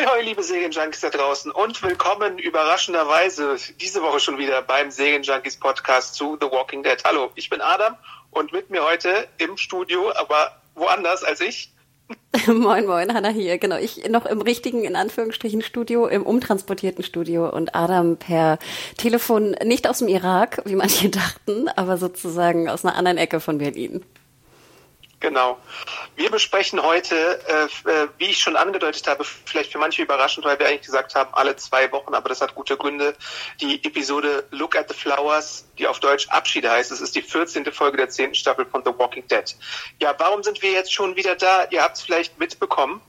Ahoi, hoi, liebe Serienjunkies da draußen und willkommen überraschenderweise diese Woche schon wieder beim Serienjunkies Podcast zu The Walking Dead. Hallo, ich bin Adam und mit mir heute im Studio, aber woanders als ich. moin, moin, Hanna hier. Genau, ich noch im richtigen, in Anführungsstrichen, Studio, im umtransportierten Studio und Adam per Telefon, nicht aus dem Irak, wie manche dachten, aber sozusagen aus einer anderen Ecke von Berlin. Genau. Wir besprechen heute, äh, äh, wie ich schon angedeutet habe, vielleicht für manche überraschend, weil wir eigentlich gesagt haben, alle zwei Wochen, aber das hat gute Gründe, die Episode Look at the Flowers, die auf Deutsch Abschiede heißt. Es ist die 14. Folge der 10. Staffel von The Walking Dead. Ja, warum sind wir jetzt schon wieder da? Ihr habt es vielleicht mitbekommen.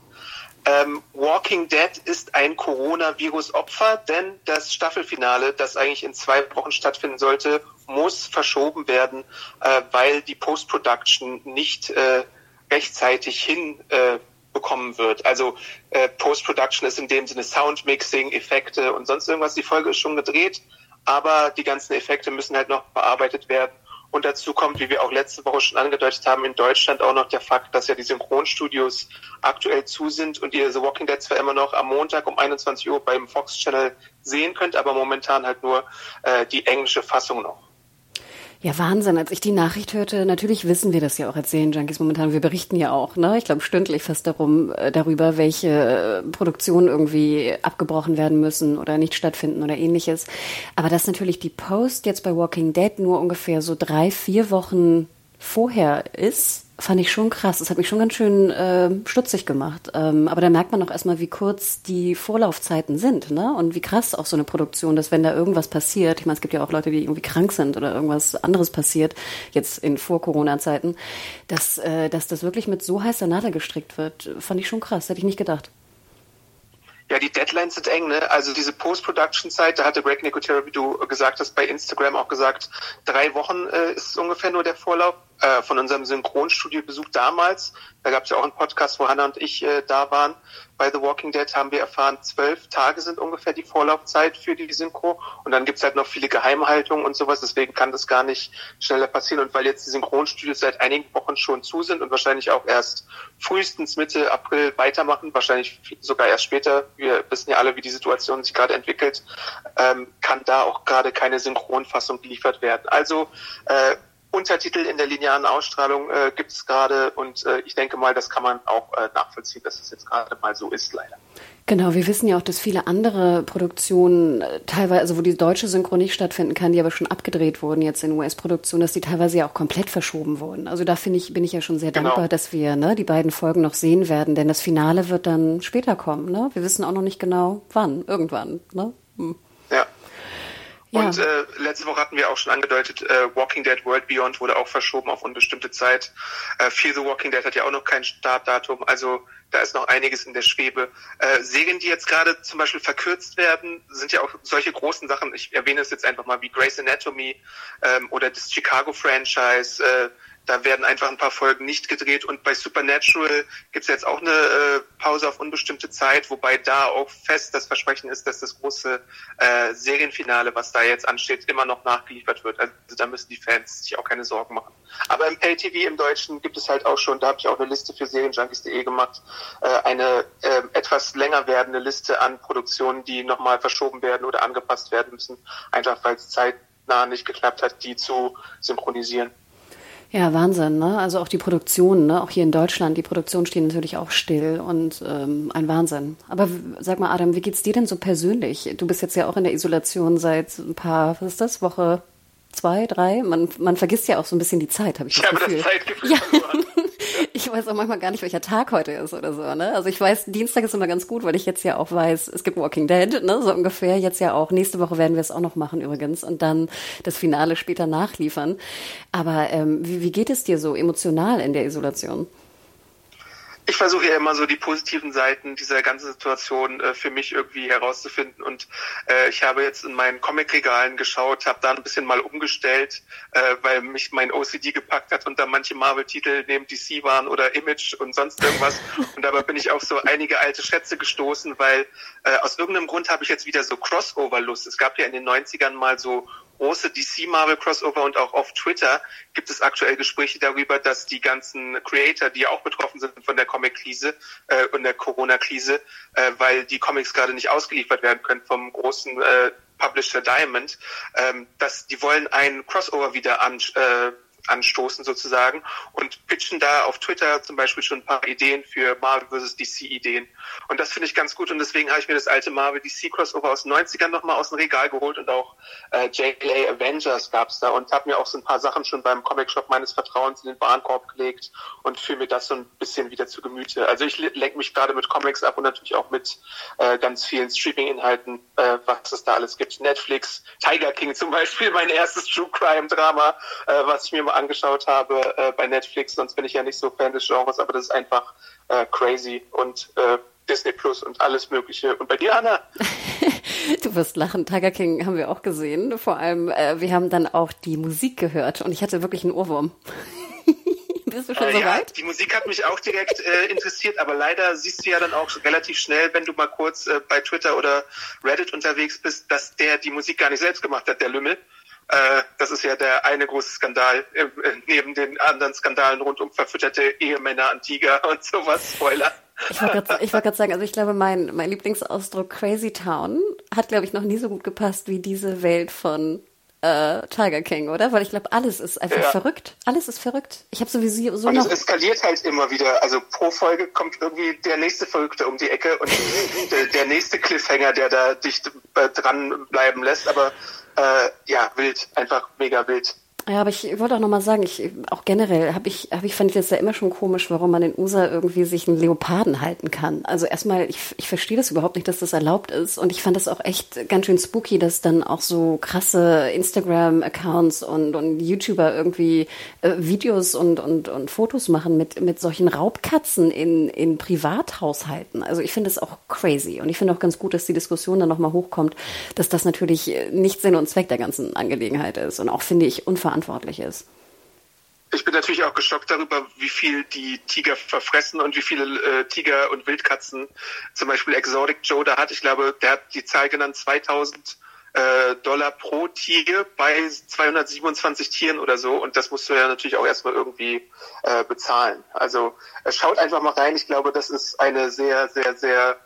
Ähm, Walking Dead ist ein Coronavirus-Opfer, denn das Staffelfinale, das eigentlich in zwei Wochen stattfinden sollte, muss verschoben werden, äh, weil die Post-Production nicht äh, rechtzeitig hinbekommen äh, wird. Also äh, Post-Production ist in dem Sinne Soundmixing, Effekte und sonst irgendwas. Die Folge ist schon gedreht, aber die ganzen Effekte müssen halt noch bearbeitet werden. Und dazu kommt, wie wir auch letzte Woche schon angedeutet haben, in Deutschland auch noch der Fakt, dass ja die Synchronstudios aktuell zu sind und ihr The Walking Dead zwar immer noch am Montag um 21 Uhr beim Fox Channel sehen könnt, aber momentan halt nur äh, die englische Fassung noch. Ja, Wahnsinn. Als ich die Nachricht hörte, natürlich wissen wir das ja auch als Serienjunkies momentan. Wir berichten ja auch, ne? Ich glaube stündlich fast darum, äh, darüber, welche Produktionen irgendwie abgebrochen werden müssen oder nicht stattfinden oder ähnliches. Aber dass natürlich die Post jetzt bei Walking Dead nur ungefähr so drei, vier Wochen vorher ist, fand ich schon krass. Das hat mich schon ganz schön äh, stutzig gemacht. Ähm, aber da merkt man auch erstmal, wie kurz die Vorlaufzeiten sind, ne? Und wie krass auch so eine Produktion, dass wenn da irgendwas passiert, ich meine, es gibt ja auch Leute, die irgendwie krank sind oder irgendwas anderes passiert, jetzt in Vor-Corona-Zeiten, dass, äh, dass das wirklich mit so heißer Nadel gestrickt wird, fand ich schon krass, hätte ich nicht gedacht. Ja, die Deadlines sind eng, ne? Also diese Post-Production-Zeit, da hatte Greg Nicotero, wie du gesagt hast, bei Instagram auch gesagt, drei Wochen äh, ist ungefähr nur der Vorlauf äh, von unserem Synchronstudio-Besuch damals. Da gab es ja auch einen Podcast, wo Hannah und ich äh, da waren. Bei The Walking Dead haben wir erfahren, zwölf Tage sind ungefähr die Vorlaufzeit für die Synchro. Und dann gibt's halt noch viele Geheimhaltungen und sowas. Deswegen kann das gar nicht schneller passieren. Und weil jetzt die Synchronstudios seit einigen Wochen schon zu sind und wahrscheinlich auch erst frühestens Mitte April weitermachen, wahrscheinlich sogar erst später, wir wissen ja alle, wie die Situation sich gerade entwickelt, ähm, kann da auch gerade keine Synchronfassung geliefert werden. Also äh, Untertitel in der linearen Ausstrahlung äh, gibt es gerade und äh, ich denke mal, das kann man auch äh, nachvollziehen, dass es jetzt gerade mal so ist, leider. Genau, wir wissen ja auch, dass viele andere Produktionen äh, teilweise, also wo die deutsche Synchro nicht stattfinden kann, die aber schon abgedreht wurden jetzt in US-Produktionen, dass die teilweise ja auch komplett verschoben wurden. Also da finde ich, bin ich ja schon sehr genau. dankbar, dass wir ne, die beiden Folgen noch sehen werden, denn das Finale wird dann später kommen. Ne? Wir wissen auch noch nicht genau wann, irgendwann. Ne? Hm. Ja. Und äh, letzte Woche hatten wir auch schon angedeutet, äh, Walking Dead World Beyond wurde auch verschoben auf unbestimmte Zeit. Äh, Fear the Walking Dead hat ja auch noch kein Startdatum, also da ist noch einiges in der Schwebe. Äh, Serien, die jetzt gerade zum Beispiel verkürzt werden, sind ja auch solche großen Sachen. Ich erwähne es jetzt einfach mal wie Grey's Anatomy ähm, oder das Chicago Franchise. Äh, da werden einfach ein paar Folgen nicht gedreht und bei Supernatural gibt es jetzt auch eine äh, Pause auf unbestimmte Zeit, wobei da auch fest das Versprechen ist, dass das große äh, Serienfinale, was da jetzt ansteht, immer noch nachgeliefert wird. Also da müssen die Fans sich auch keine Sorgen machen. Aber im Pay-TV im Deutschen gibt es halt auch schon, da habe ich auch eine Liste für Serienjunkies.de gemacht, äh, eine äh, etwas länger werdende Liste an Produktionen, die nochmal verschoben werden oder angepasst werden müssen, einfach weil es zeitnah nicht geklappt hat, die zu synchronisieren. Ja, Wahnsinn, ne? Also auch die Produktion, ne? Auch hier in Deutschland, die Produktion stehen natürlich auch still und ähm, ein Wahnsinn. Aber sag mal, Adam, wie geht's dir denn so persönlich? Du bist jetzt ja auch in der Isolation seit ein paar, was ist das, Woche zwei, drei? Man, man vergisst ja auch so ein bisschen die Zeit, habe ich das ja, Gefühl. Aber das Zeitgefühl ja. ich weiß auch manchmal gar nicht, welcher Tag heute ist oder so, ne? Also ich weiß, Dienstag ist immer ganz gut, weil ich jetzt ja auch weiß, es gibt Walking Dead, ne? So ungefähr. Jetzt ja auch. Nächste Woche werden wir es auch noch machen übrigens und dann das Finale später nachliefern. Aber ähm, wie, wie geht es dir so emotional in der Isolation? Ich versuche ja immer so die positiven Seiten dieser ganzen Situation äh, für mich irgendwie herauszufinden. Und äh, ich habe jetzt in meinen Comicregalen geschaut, habe da ein bisschen mal umgestellt, äh, weil mich mein OCD gepackt hat und da manche Marvel-Titel neben DC waren oder Image und sonst irgendwas. Und dabei bin ich auf so einige alte Schätze gestoßen, weil äh, aus irgendeinem Grund habe ich jetzt wieder so Crossover-Lust. Es gab ja in den 90ern mal so große DC Marvel Crossover und auch auf Twitter gibt es aktuell Gespräche darüber, dass die ganzen Creator, die auch betroffen sind von der Comic-Krise äh, und der Corona-Krise, äh, weil die Comics gerade nicht ausgeliefert werden können vom großen äh, Publisher Diamond, ähm, dass die wollen ein Crossover wieder an, äh, anstoßen sozusagen und pitchen da auf Twitter zum Beispiel schon ein paar Ideen für Marvel vs. DC Ideen. Und das finde ich ganz gut und deswegen habe ich mir das alte Marvel DC Crossover aus den 90ern nochmal aus dem Regal geholt und auch äh, JLA Avengers gab's da und habe mir auch so ein paar Sachen schon beim Comic Shop meines Vertrauens in den Warenkorb gelegt und fühle mir das so ein bisschen wieder zu Gemüte. Also ich lenke mich gerade mit Comics ab und natürlich auch mit äh, ganz vielen Streaming-Inhalten, äh, was es da alles gibt. Netflix, Tiger King zum Beispiel, mein erstes True Crime Drama, äh, was ich mir mal angeschaut habe äh, bei Netflix, sonst bin ich ja nicht so Fan des Genres, aber das ist einfach äh, crazy und äh, Disney Plus und alles Mögliche. Und bei dir, Anna? du wirst lachen. Tiger King haben wir auch gesehen. Vor allem, äh, wir haben dann auch die Musik gehört und ich hatte wirklich einen Ohrwurm. Bist du schon äh, so ja, weit? Die Musik hat mich auch direkt äh, interessiert, aber leider siehst du ja dann auch relativ schnell, wenn du mal kurz äh, bei Twitter oder Reddit unterwegs bist, dass der die Musik gar nicht selbst gemacht hat, der Lümmel. Äh, das ist ja der eine große Skandal, äh, neben den anderen Skandalen rund um verfütterte Ehemänner an Tiger und sowas. Spoiler. Ich wollte gerade sagen, also ich glaube, mein, mein Lieblingsausdruck Crazy Town hat, glaube ich, noch nie so gut gepasst wie diese Welt von äh, Tiger King, oder? Weil ich glaube, alles ist einfach ja. verrückt. Alles ist verrückt. Ich habe sowieso so und noch... es eskaliert halt immer wieder. Also pro Folge kommt irgendwie der nächste Verrückte um die Ecke und der, der, nächste Cliffhanger, der da dicht äh, dran bleiben lässt. Aber äh, ja, wild, einfach mega wild. Ja, aber ich wollte auch nochmal sagen, ich, auch generell habe ich, hab ich, fand ich das ja immer schon komisch, warum man in USA irgendwie sich einen Leoparden halten kann. Also erstmal, ich, ich verstehe das überhaupt nicht, dass das erlaubt ist. Und ich fand das auch echt ganz schön spooky, dass dann auch so krasse Instagram-Accounts und, und YouTuber irgendwie äh, Videos und, und, und Fotos machen mit, mit solchen Raubkatzen in, in Privathaushalten. Also ich finde das auch crazy. Und ich finde auch ganz gut, dass die Diskussion dann nochmal hochkommt, dass das natürlich nicht Sinn und Zweck der ganzen Angelegenheit ist. Und auch finde ich unverantwortlich verantwortlich ist. Ich bin natürlich auch geschockt darüber, wie viel die Tiger verfressen und wie viele äh, Tiger und Wildkatzen zum Beispiel Exotic Joe da hat. Ich glaube, der hat die Zahl genannt 2000 äh, Dollar pro Tiger bei 227 Tieren oder so. Und das musst du ja natürlich auch erstmal irgendwie äh, bezahlen. Also äh, schaut einfach mal rein. Ich glaube, das ist eine sehr, sehr, sehr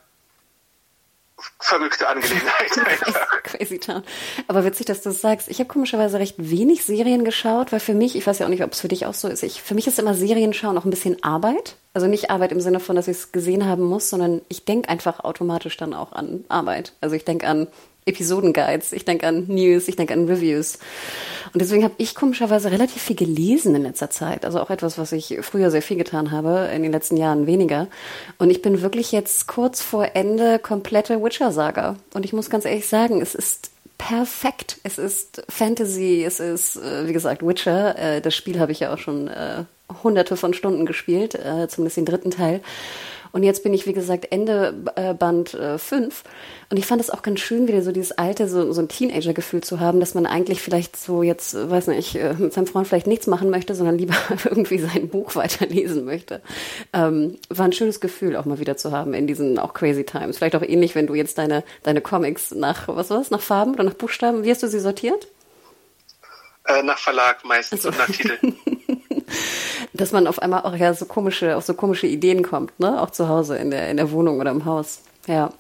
verrückte Angelegenheit. Crazy Town. Aber witzig, dass du das sagst. Ich habe komischerweise recht wenig Serien geschaut, weil für mich, ich weiß ja auch nicht, ob es für dich auch so ist, ich, für mich ist immer Serien schauen auch ein bisschen Arbeit. Also nicht Arbeit im Sinne von, dass ich es gesehen haben muss, sondern ich denke einfach automatisch dann auch an Arbeit. Also ich denke an Episodenguides, ich denke an News, ich denke an Reviews. Und deswegen habe ich komischerweise relativ viel gelesen in letzter Zeit. Also auch etwas, was ich früher sehr viel getan habe, in den letzten Jahren weniger. Und ich bin wirklich jetzt kurz vor Ende komplette Witcher-Saga. Und ich muss ganz ehrlich sagen, es ist perfekt. Es ist Fantasy, es ist, äh, wie gesagt, Witcher. Äh, das Spiel habe ich ja auch schon äh, hunderte von Stunden gespielt, zumindest den dritten Teil. Und jetzt bin ich, wie gesagt, Ende äh, Band äh, 5. Und ich fand es auch ganz schön, wieder so dieses alte, so, so ein Teenager-Gefühl zu haben, dass man eigentlich vielleicht so jetzt, äh, weiß nicht, äh, mit seinem Freund vielleicht nichts machen möchte, sondern lieber irgendwie sein Buch weiterlesen möchte. Ähm, war ein schönes Gefühl, auch mal wieder zu haben in diesen auch crazy times. Vielleicht auch ähnlich, wenn du jetzt deine, deine Comics nach, was war's, nach Farben oder nach Buchstaben, wie hast du sie sortiert? Äh, nach Verlag meistens also. und nach Titel. dass man auf einmal auch ja so komische, auf so komische Ideen kommt, ne? Auch zu Hause in der, in der Wohnung oder im Haus. Ja.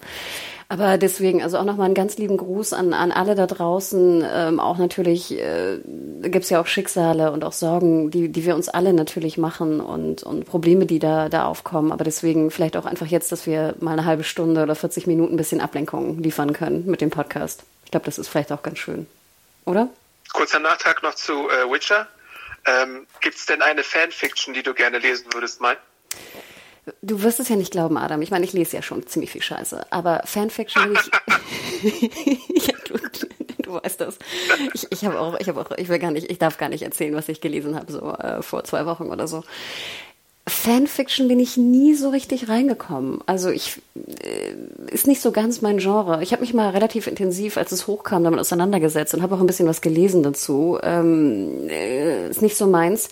Aber deswegen, also auch nochmal einen ganz lieben Gruß an, an alle da draußen. Ähm, auch natürlich äh, gibt ja auch Schicksale und auch Sorgen, die, die wir uns alle natürlich machen und, und Probleme, die da, da aufkommen. Aber deswegen vielleicht auch einfach jetzt, dass wir mal eine halbe Stunde oder 40 Minuten ein bisschen Ablenkung liefern können mit dem Podcast. Ich glaube, das ist vielleicht auch ganz schön. Oder? Kurzer Nachtrag noch zu äh, Witcher. Ähm, Gibt es denn eine Fanfiction, die du gerne lesen würdest, mein? Du wirst es ja nicht glauben, Adam. Ich meine, ich lese ja schon ziemlich viel Scheiße. Aber Fanfiction ich. ja, du, du weißt das. Ich, ich habe auch, ich habe auch, ich will gar nicht, ich darf gar nicht erzählen, was ich gelesen habe, so äh, vor zwei Wochen oder so. Fanfiction bin ich nie so richtig reingekommen. Also ich äh, ist nicht so ganz mein Genre. Ich habe mich mal relativ intensiv, als es hochkam, damit auseinandergesetzt und habe auch ein bisschen was gelesen dazu. Ähm, äh, ist nicht so meins.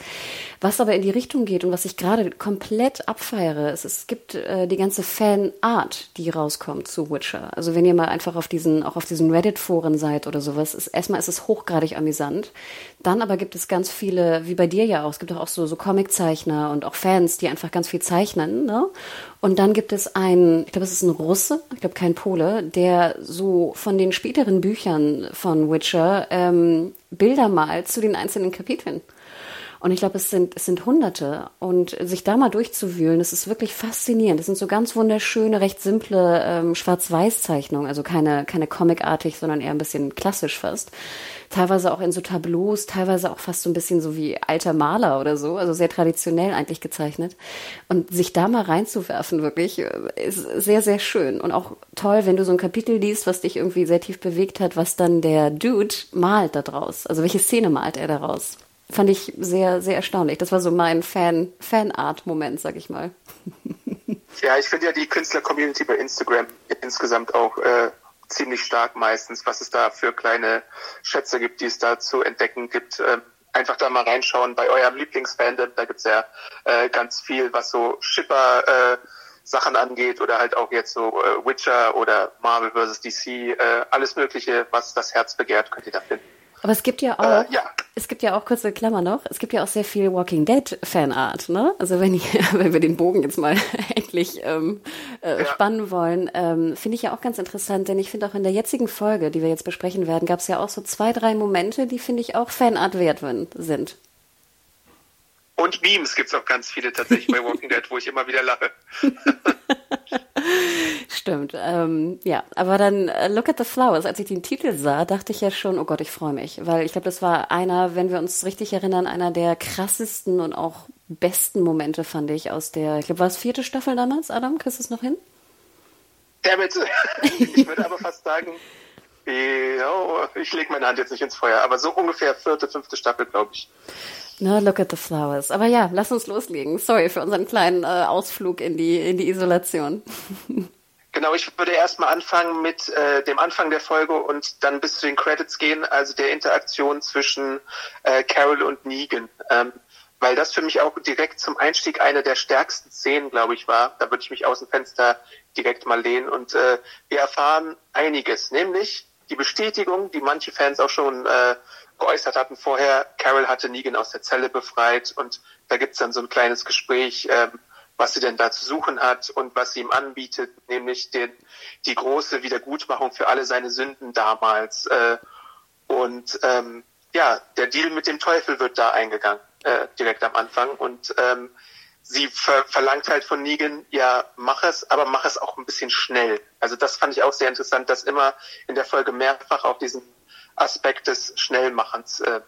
Was aber in die Richtung geht und was ich gerade komplett abfeiere, ist, es gibt äh, die ganze Fanart, die rauskommt zu Witcher. Also wenn ihr mal einfach auf diesen, auch auf diesen Reddit-Foren seid oder sowas, ist, erstmal ist es hochgradig amüsant. Dann aber gibt es ganz viele, wie bei dir ja auch, es gibt auch so, so Comiczeichner und auch Fans, die einfach ganz viel zeichnen, ne? Und dann gibt es einen, ich glaube, es ist ein Russe, ich glaube kein Pole, der so von den späteren Büchern von Witcher ähm, Bilder malt zu den einzelnen Kapiteln. Und ich glaube, es sind, es sind Hunderte. Und sich da mal durchzuwühlen, das ist wirklich faszinierend. Das sind so ganz wunderschöne, recht simple ähm, Schwarz-Weiß-Zeichnungen. Also keine, keine Comic-artig, sondern eher ein bisschen klassisch fast. Teilweise auch in so Tableaus, teilweise auch fast so ein bisschen so wie alter Maler oder so. Also sehr traditionell eigentlich gezeichnet. Und sich da mal reinzuwerfen, wirklich, äh, ist sehr, sehr schön. Und auch toll, wenn du so ein Kapitel liest, was dich irgendwie sehr tief bewegt hat, was dann der Dude malt da draus. Also welche Szene malt er daraus? Fand ich sehr, sehr erstaunlich. Das war so mein Fan, Fanart-Moment, sag ich mal. Ja, ich finde ja die Künstler-Community bei Instagram insgesamt auch äh, ziemlich stark meistens, was es da für kleine Schätze gibt, die es da zu entdecken gibt. Ähm, einfach da mal reinschauen bei eurem Lieblingsfandom, da gibt's ja äh, ganz viel, was so Shipper äh, Sachen angeht oder halt auch jetzt so äh, Witcher oder Marvel vs. DC, äh, alles Mögliche, was das Herz begehrt, könnt ihr da finden. Aber es gibt ja äh, auch, äh, ja. es gibt ja auch, kurze Klammer noch, es gibt ja auch sehr viel Walking Dead Fanart, ne? Also wenn, ich, wenn wir den Bogen jetzt mal endlich ähm, äh, ja. spannen wollen, ähm, finde ich ja auch ganz interessant, denn ich finde auch in der jetzigen Folge, die wir jetzt besprechen werden, gab es ja auch so zwei, drei Momente, die finde ich auch Fanart wert sind. Und Memes gibt es auch ganz viele tatsächlich bei Walking Dead, wo ich immer wieder lache. Stimmt, ähm, ja. Aber dann uh, Look at the Flowers, als ich den Titel sah, dachte ich ja schon, oh Gott, ich freue mich. Weil ich glaube, das war einer, wenn wir uns richtig erinnern, einer der krassesten und auch besten Momente, fand ich, aus der, ich glaube, war es vierte Staffel damals, Adam? Kriegst du es noch hin? Damit, ich würde aber fast sagen, ich lege meine Hand jetzt nicht ins Feuer, aber so ungefähr vierte, fünfte Staffel, glaube ich. No, look at the flowers. Aber ja, lass uns loslegen. Sorry für unseren kleinen äh, Ausflug in die, in die Isolation. Genau, ich würde erstmal anfangen mit äh, dem Anfang der Folge und dann bis zu den Credits gehen, also der Interaktion zwischen äh, Carol und Negan. Ähm, weil das für mich auch direkt zum Einstieg eine der stärksten Szenen, glaube ich, war. Da würde ich mich aus dem Fenster direkt mal lehnen. Und äh, wir erfahren einiges, nämlich die Bestätigung, die manche Fans auch schon äh, geäußert hatten vorher, Carol hatte Negan aus der Zelle befreit und da gibt's dann so ein kleines Gespräch, ähm, was sie denn da zu suchen hat und was sie ihm anbietet, nämlich den, die große Wiedergutmachung für alle seine Sünden damals. Äh, und ähm, ja, der Deal mit dem Teufel wird da eingegangen, äh, direkt am Anfang. Und ähm, sie ver verlangt halt von Negan, ja, mach es, aber mach es auch ein bisschen schnell. Also das fand ich auch sehr interessant, dass immer in der Folge mehrfach auf diesen Aspekt des Schnellmachens äh,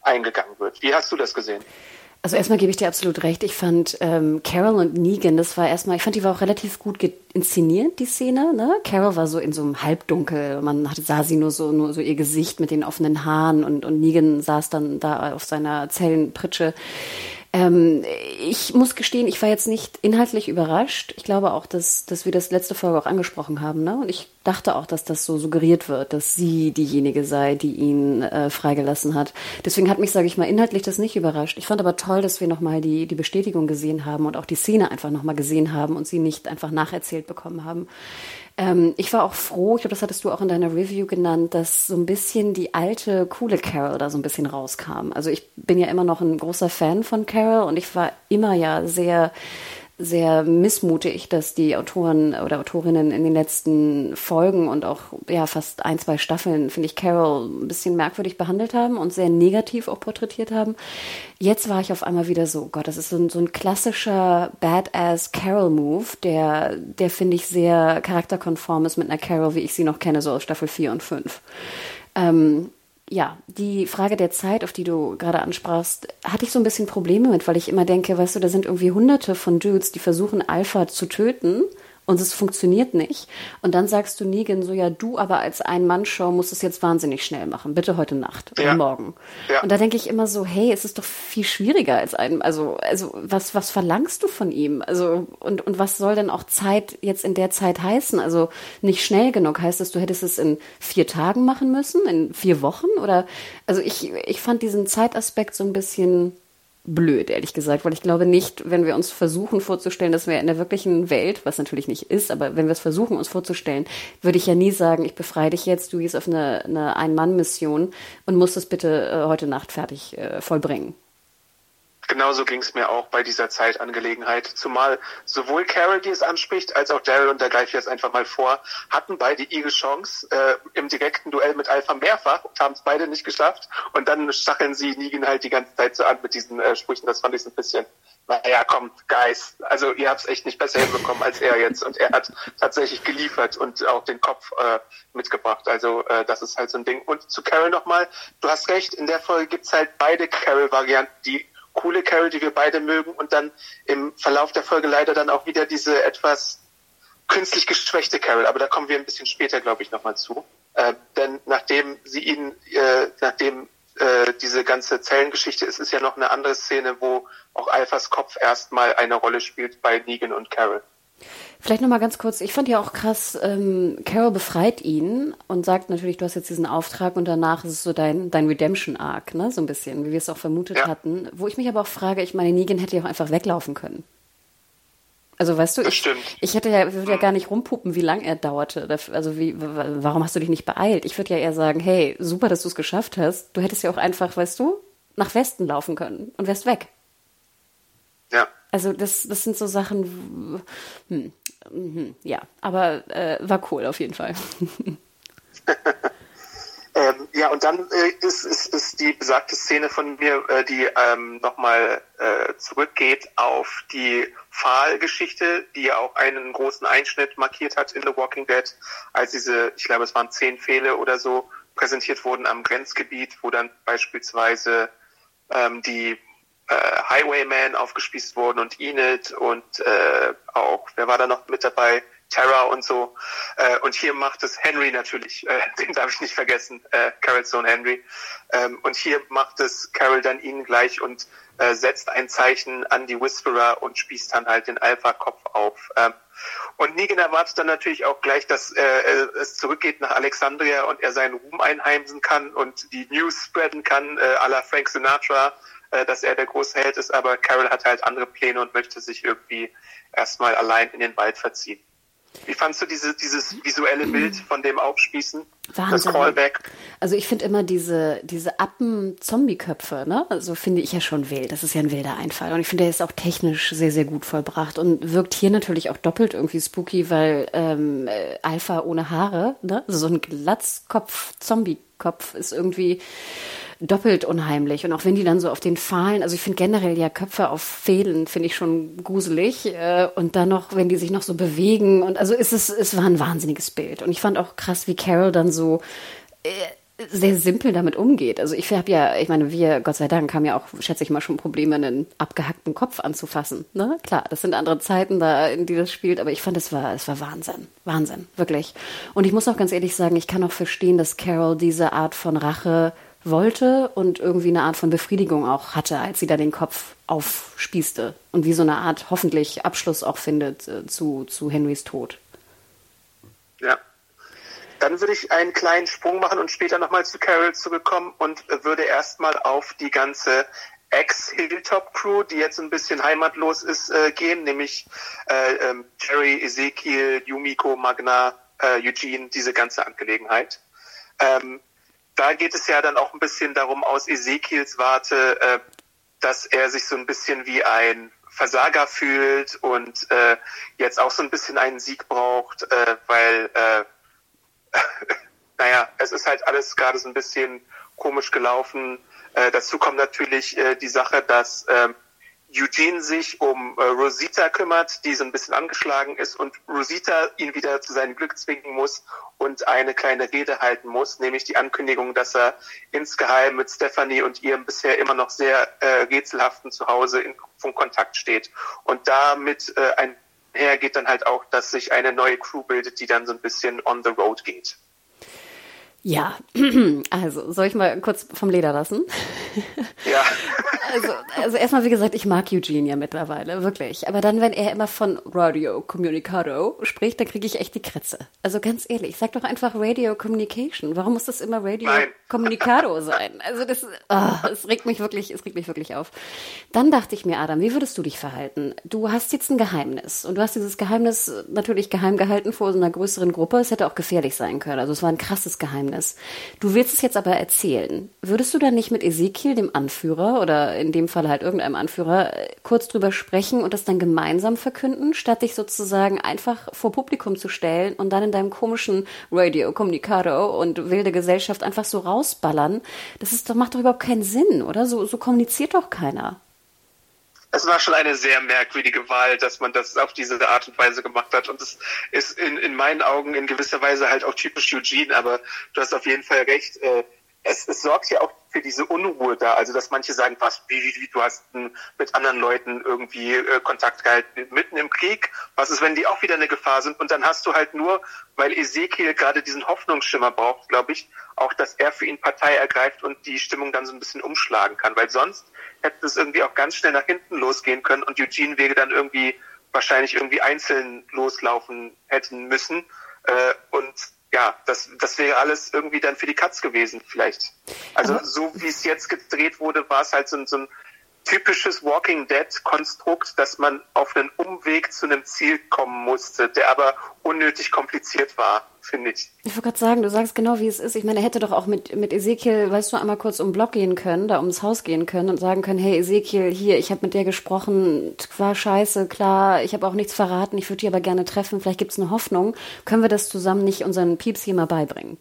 eingegangen wird. Wie hast du das gesehen? Also erstmal gebe ich dir absolut recht. Ich fand ähm, Carol und Negan, das war erstmal, ich fand, die war auch relativ gut inszeniert, die Szene. Ne? Carol war so in so einem Halbdunkel. Man hatte, sah sie nur so, nur so ihr Gesicht mit den offenen Haaren und, und Negan saß dann da auf seiner Zellenpritsche. Ähm, ich muss gestehen, ich war jetzt nicht inhaltlich überrascht. Ich glaube auch, dass, dass wir das letzte Folge auch angesprochen haben. Ne? Und ich dachte auch, dass das so suggeriert wird, dass sie diejenige sei, die ihn äh, freigelassen hat. Deswegen hat mich, sage ich mal, inhaltlich das nicht überrascht. Ich fand aber toll, dass wir nochmal die, die Bestätigung gesehen haben und auch die Szene einfach nochmal gesehen haben und sie nicht einfach nacherzählt bekommen haben. Ähm, ich war auch froh, ich glaube, das hattest du auch in deiner Review genannt, dass so ein bisschen die alte, coole Carol da so ein bisschen rauskam. Also ich bin ja immer noch ein großer Fan von Carol und ich war immer ja sehr sehr missmutig, dass die Autoren oder Autorinnen in den letzten Folgen und auch ja fast ein, zwei Staffeln, finde ich, Carol ein bisschen merkwürdig behandelt haben und sehr negativ auch porträtiert haben. Jetzt war ich auf einmal wieder so, Gott, das ist so ein, so ein klassischer Badass Carol-Move, der, der finde ich sehr charakterkonform ist mit einer Carol, wie ich sie noch kenne, so aus Staffel 4 und 5. Ähm, ja, die Frage der Zeit, auf die du gerade ansprachst, hatte ich so ein bisschen Probleme mit, weil ich immer denke, weißt du, da sind irgendwie hunderte von Dudes, die versuchen, Alpha zu töten und es funktioniert nicht. Und dann sagst du Negan so, ja, du aber als Ein-Mann-Show musst es jetzt wahnsinnig schnell machen. Bitte heute Nacht oder ja. morgen. Ja. Und da denke ich immer so, hey, es ist doch viel schwieriger als ein, also, also, was, was verlangst du von ihm? Also, und, und was soll denn auch Zeit jetzt in der Zeit heißen? Also, nicht schnell genug heißt es, du hättest es in vier Tagen machen müssen, in vier Wochen oder, also ich, ich fand diesen Zeitaspekt so ein bisschen, blöd, ehrlich gesagt, weil ich glaube nicht, wenn wir uns versuchen vorzustellen, dass wir in der wirklichen Welt, was natürlich nicht ist, aber wenn wir es versuchen, uns vorzustellen, würde ich ja nie sagen, ich befreie dich jetzt, du gehst auf eine, eine Ein-Mann-Mission und musst es bitte äh, heute Nacht fertig äh, vollbringen. Genauso ging es mir auch bei dieser Zeitangelegenheit. Zumal sowohl Carol, die es anspricht, als auch Daryl, und da greife ich jetzt einfach mal vor, hatten beide ihre Chance äh, im direkten Duell mit Alpha mehrfach und haben es beide nicht geschafft. Und dann stacheln sie Negan halt die ganze Zeit so an mit diesen äh, Sprüchen. Das fand ich so ein bisschen, naja, komm, Guys, also ihr habt es echt nicht besser hinbekommen als er jetzt. Und er hat tatsächlich geliefert und auch den Kopf äh, mitgebracht. Also äh, das ist halt so ein Ding. Und zu Carol nochmal, du hast recht, in der Folge gibt's halt beide Carol-Varianten, die coole Carol, die wir beide mögen und dann im Verlauf der Folge leider dann auch wieder diese etwas künstlich geschwächte Carol, aber da kommen wir ein bisschen später, glaube ich, nochmal zu. Äh, denn nachdem sie ihn, äh, nachdem äh, diese ganze Zellengeschichte ist, ist ja noch eine andere Szene, wo auch Alphas Kopf erstmal eine Rolle spielt bei Negan und Carol. Vielleicht nochmal ganz kurz, ich fand ja auch krass, ähm, Carol befreit ihn und sagt natürlich, du hast jetzt diesen Auftrag und danach ist es so dein, dein Redemption-Arc, ne? So ein bisschen, wie wir es auch vermutet ja. hatten. Wo ich mich aber auch frage, ich meine, Negan hätte ja auch einfach weglaufen können. Also weißt du, ich, ich hätte ja, würde ja gar nicht rumpuppen, wie lang er dauerte. Also wie, warum hast du dich nicht beeilt? Ich würde ja eher sagen, hey, super, dass du es geschafft hast. Du hättest ja auch einfach, weißt du, nach Westen laufen können und wärst weg. Ja. Also das, das sind so Sachen, hm, hm, ja, aber äh, war cool auf jeden Fall. ähm, ja, und dann äh, ist, ist, ist die besagte Szene von mir, äh, die ähm, nochmal äh, zurückgeht auf die Pfahlgeschichte, die ja auch einen großen Einschnitt markiert hat in The Walking Dead, als diese, ich glaube, es waren zehn Pfähle oder so, präsentiert wurden am Grenzgebiet, wo dann beispielsweise ähm, die äh, Highwayman aufgespießt wurden und Enid und äh, auch, wer war da noch mit dabei? Terra und so. Äh, und hier macht es Henry natürlich, äh, den darf ich nicht vergessen, äh, Carols Sohn Henry. Ähm, und hier macht es Carol dann ihn gleich und äh, setzt ein Zeichen an die Whisperer und spießt dann halt den Alpha-Kopf auf. Ähm, und Negan erwartet dann natürlich auch gleich, dass äh, es zurückgeht nach Alexandria und er seinen Ruhm einheimsen kann und die News spreaden kann, äh, à la Frank Sinatra äh, dass er der große Held ist, aber Carol hat halt andere Pläne und möchte sich irgendwie erstmal allein in den Wald verziehen. Wie fandst du diese, dieses visuelle Bild von dem Aufspießen? Wahnsinn. Das Callback? Also ich finde immer diese, diese Appen-Zombie-Köpfe, ne? Also finde ich ja schon wild. Das ist ja ein wilder Einfall. Und ich finde, der ist auch technisch sehr, sehr gut vollbracht und wirkt hier natürlich auch doppelt irgendwie spooky, weil ähm, äh, Alpha ohne Haare, ne? Also so ein Glatzkopf-Zombie-Kopf ist irgendwie doppelt unheimlich. Und auch wenn die dann so auf den Pfahlen, also ich finde generell ja Köpfe auf Fäden, finde ich schon gruselig. Äh, und dann noch, wenn die sich noch so bewegen. Und also ist es, es war ein wahnsinniges Bild. Und ich fand auch krass, wie Carol dann so äh, sehr simpel damit umgeht. Also ich habe ja, ich meine, wir, Gott sei Dank, haben ja auch, schätze ich mal, schon Probleme, einen abgehackten Kopf anzufassen. Ne? Klar, das sind andere Zeiten da, in die das spielt, aber ich fand, es war, es war Wahnsinn. Wahnsinn, wirklich. Und ich muss auch ganz ehrlich sagen, ich kann auch verstehen, dass Carol diese Art von Rache wollte und irgendwie eine Art von Befriedigung auch hatte, als sie da den Kopf aufspießte und wie so eine Art hoffentlich Abschluss auch findet äh, zu, zu Henrys Tod. Ja. Dann würde ich einen kleinen Sprung machen und später nochmal zu Carol zurückkommen und würde erstmal auf die ganze Ex-Hilltop-Crew, die jetzt ein bisschen heimatlos ist, äh, gehen, nämlich äh, ähm, Jerry, Ezekiel, Yumiko, Magna, äh, Eugene, diese ganze Angelegenheit. Ähm, da geht es ja dann auch ein bisschen darum aus Ezekiels Warte, äh, dass er sich so ein bisschen wie ein Versager fühlt und äh, jetzt auch so ein bisschen einen Sieg braucht, äh, weil, äh, naja, es ist halt alles gerade so ein bisschen komisch gelaufen. Äh, dazu kommt natürlich äh, die Sache, dass äh, Eugene sich um äh, Rosita kümmert, die so ein bisschen angeschlagen ist und Rosita ihn wieder zu seinem Glück zwingen muss und eine kleine Rede halten muss, nämlich die Ankündigung, dass er insgeheim mit Stephanie und ihrem bisher immer noch sehr äh, rätselhaften Zuhause in, in Kontakt steht. Und damit äh, einhergeht dann halt auch, dass sich eine neue Crew bildet, die dann so ein bisschen on the road geht. Ja, also soll ich mal kurz vom Leder lassen? Ja. Also, also erstmal, wie gesagt, ich mag Eugene ja mittlerweile, wirklich. Aber dann, wenn er immer von Radio Communicado spricht, dann kriege ich echt die Kritze. Also ganz ehrlich, sag doch einfach Radio Communication. Warum muss das immer Radio Nein. Communicado sein? Also das, oh, es regt mich wirklich, es regt mich wirklich auf. Dann dachte ich mir, Adam, wie würdest du dich verhalten? Du hast jetzt ein Geheimnis und du hast dieses Geheimnis natürlich geheim gehalten vor so einer größeren Gruppe. Es hätte auch gefährlich sein können. Also es war ein krasses Geheimnis. Du willst es jetzt aber erzählen. Würdest du dann nicht mit Ezekiel, dem Anführer oder in dem Fall halt irgendeinem Anführer, kurz drüber sprechen und das dann gemeinsam verkünden, statt dich sozusagen einfach vor Publikum zu stellen und dann in deinem komischen Radio Communicado und wilde Gesellschaft einfach so rausballern? Das ist doch, macht doch überhaupt keinen Sinn, oder? So, so kommuniziert doch keiner. Es war schon eine sehr merkwürdige Wahl, dass man das auf diese Art und Weise gemacht hat. Und es ist in, in meinen Augen in gewisser Weise halt auch typisch Eugene, aber du hast auf jeden Fall recht. Äh, es, es sorgt ja auch für diese Unruhe da. Also dass manche sagen, was, wie, wie, wie du hast mit anderen Leuten irgendwie äh, Kontakt gehalten mitten im Krieg. Was ist, wenn die auch wieder eine Gefahr sind? Und dann hast du halt nur, weil Ezekiel gerade diesen Hoffnungsschimmer braucht, glaube ich, auch, dass er für ihn Partei ergreift und die Stimmung dann so ein bisschen umschlagen kann. Weil sonst hätte es irgendwie auch ganz schnell nach hinten losgehen können und Eugene wäre dann irgendwie wahrscheinlich irgendwie einzeln loslaufen hätten müssen. Äh, und ja, das, das wäre alles irgendwie dann für die Katz gewesen, vielleicht. Also so wie es jetzt gedreht wurde, war es halt so, so ein typisches Walking Dead-Konstrukt, dass man auf einen Umweg zu einem Ziel kommen musste, der aber unnötig kompliziert war finde ich. Ich wollte gerade sagen, du sagst genau, wie es ist. Ich meine, er hätte doch auch mit, mit Ezekiel, weißt du, einmal kurz um den Block gehen können, da ums Haus gehen können und sagen können, hey Ezekiel, hier, ich habe mit dir gesprochen, war scheiße, klar, ich habe auch nichts verraten, ich würde dich aber gerne treffen, vielleicht gibt es eine Hoffnung. Können wir das zusammen nicht unseren Pieps hier mal beibringen?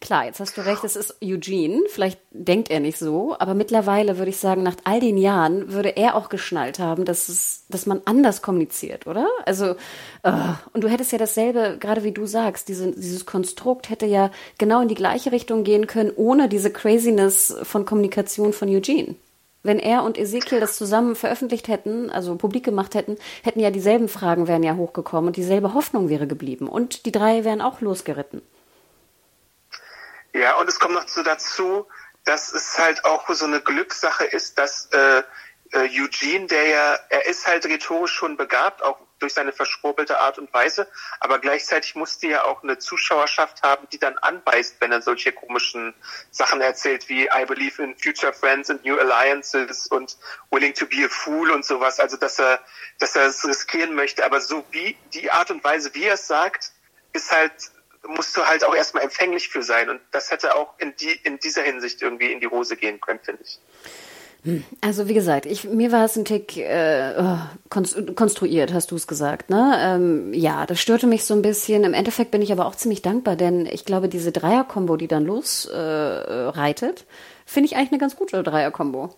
Klar, jetzt hast du recht, es ist Eugene. Vielleicht denkt er nicht so, aber mittlerweile würde ich sagen, nach all den Jahren würde er auch geschnallt haben, dass es, dass man anders kommuniziert, oder? Also, uh, und du hättest ja dasselbe, gerade wie du sagst, diese, dieses Konstrukt hätte ja genau in die gleiche Richtung gehen können, ohne diese Craziness von Kommunikation von Eugene. Wenn er und Ezekiel das zusammen veröffentlicht hätten, also publik gemacht hätten, hätten ja dieselben Fragen wären ja hochgekommen und dieselbe Hoffnung wäre geblieben. Und die drei wären auch losgeritten. Ja, und es kommt noch so dazu, dass es halt auch so eine Glückssache ist, dass äh, äh, Eugene, der ja, er ist halt rhetorisch schon begabt, auch durch seine verschwurbelte Art und Weise, aber gleichzeitig musste er auch eine Zuschauerschaft haben, die dann anbeißt, wenn er solche komischen Sachen erzählt, wie I believe in future friends and new alliances und willing to be a fool und sowas, also dass er, dass er es riskieren möchte, aber so wie die Art und Weise, wie er es sagt, ist halt musst du halt auch erstmal empfänglich für sein. Und das hätte auch in, die, in dieser Hinsicht irgendwie in die Hose gehen können, finde ich. Hm. Also wie gesagt, ich, mir war es ein Tick äh, konstruiert, hast du es gesagt. Ne? Ähm, ja, das störte mich so ein bisschen. Im Endeffekt bin ich aber auch ziemlich dankbar, denn ich glaube, diese Dreier-Kombo, die dann losreitet, äh, finde ich eigentlich eine ganz gute Dreier-Kombo.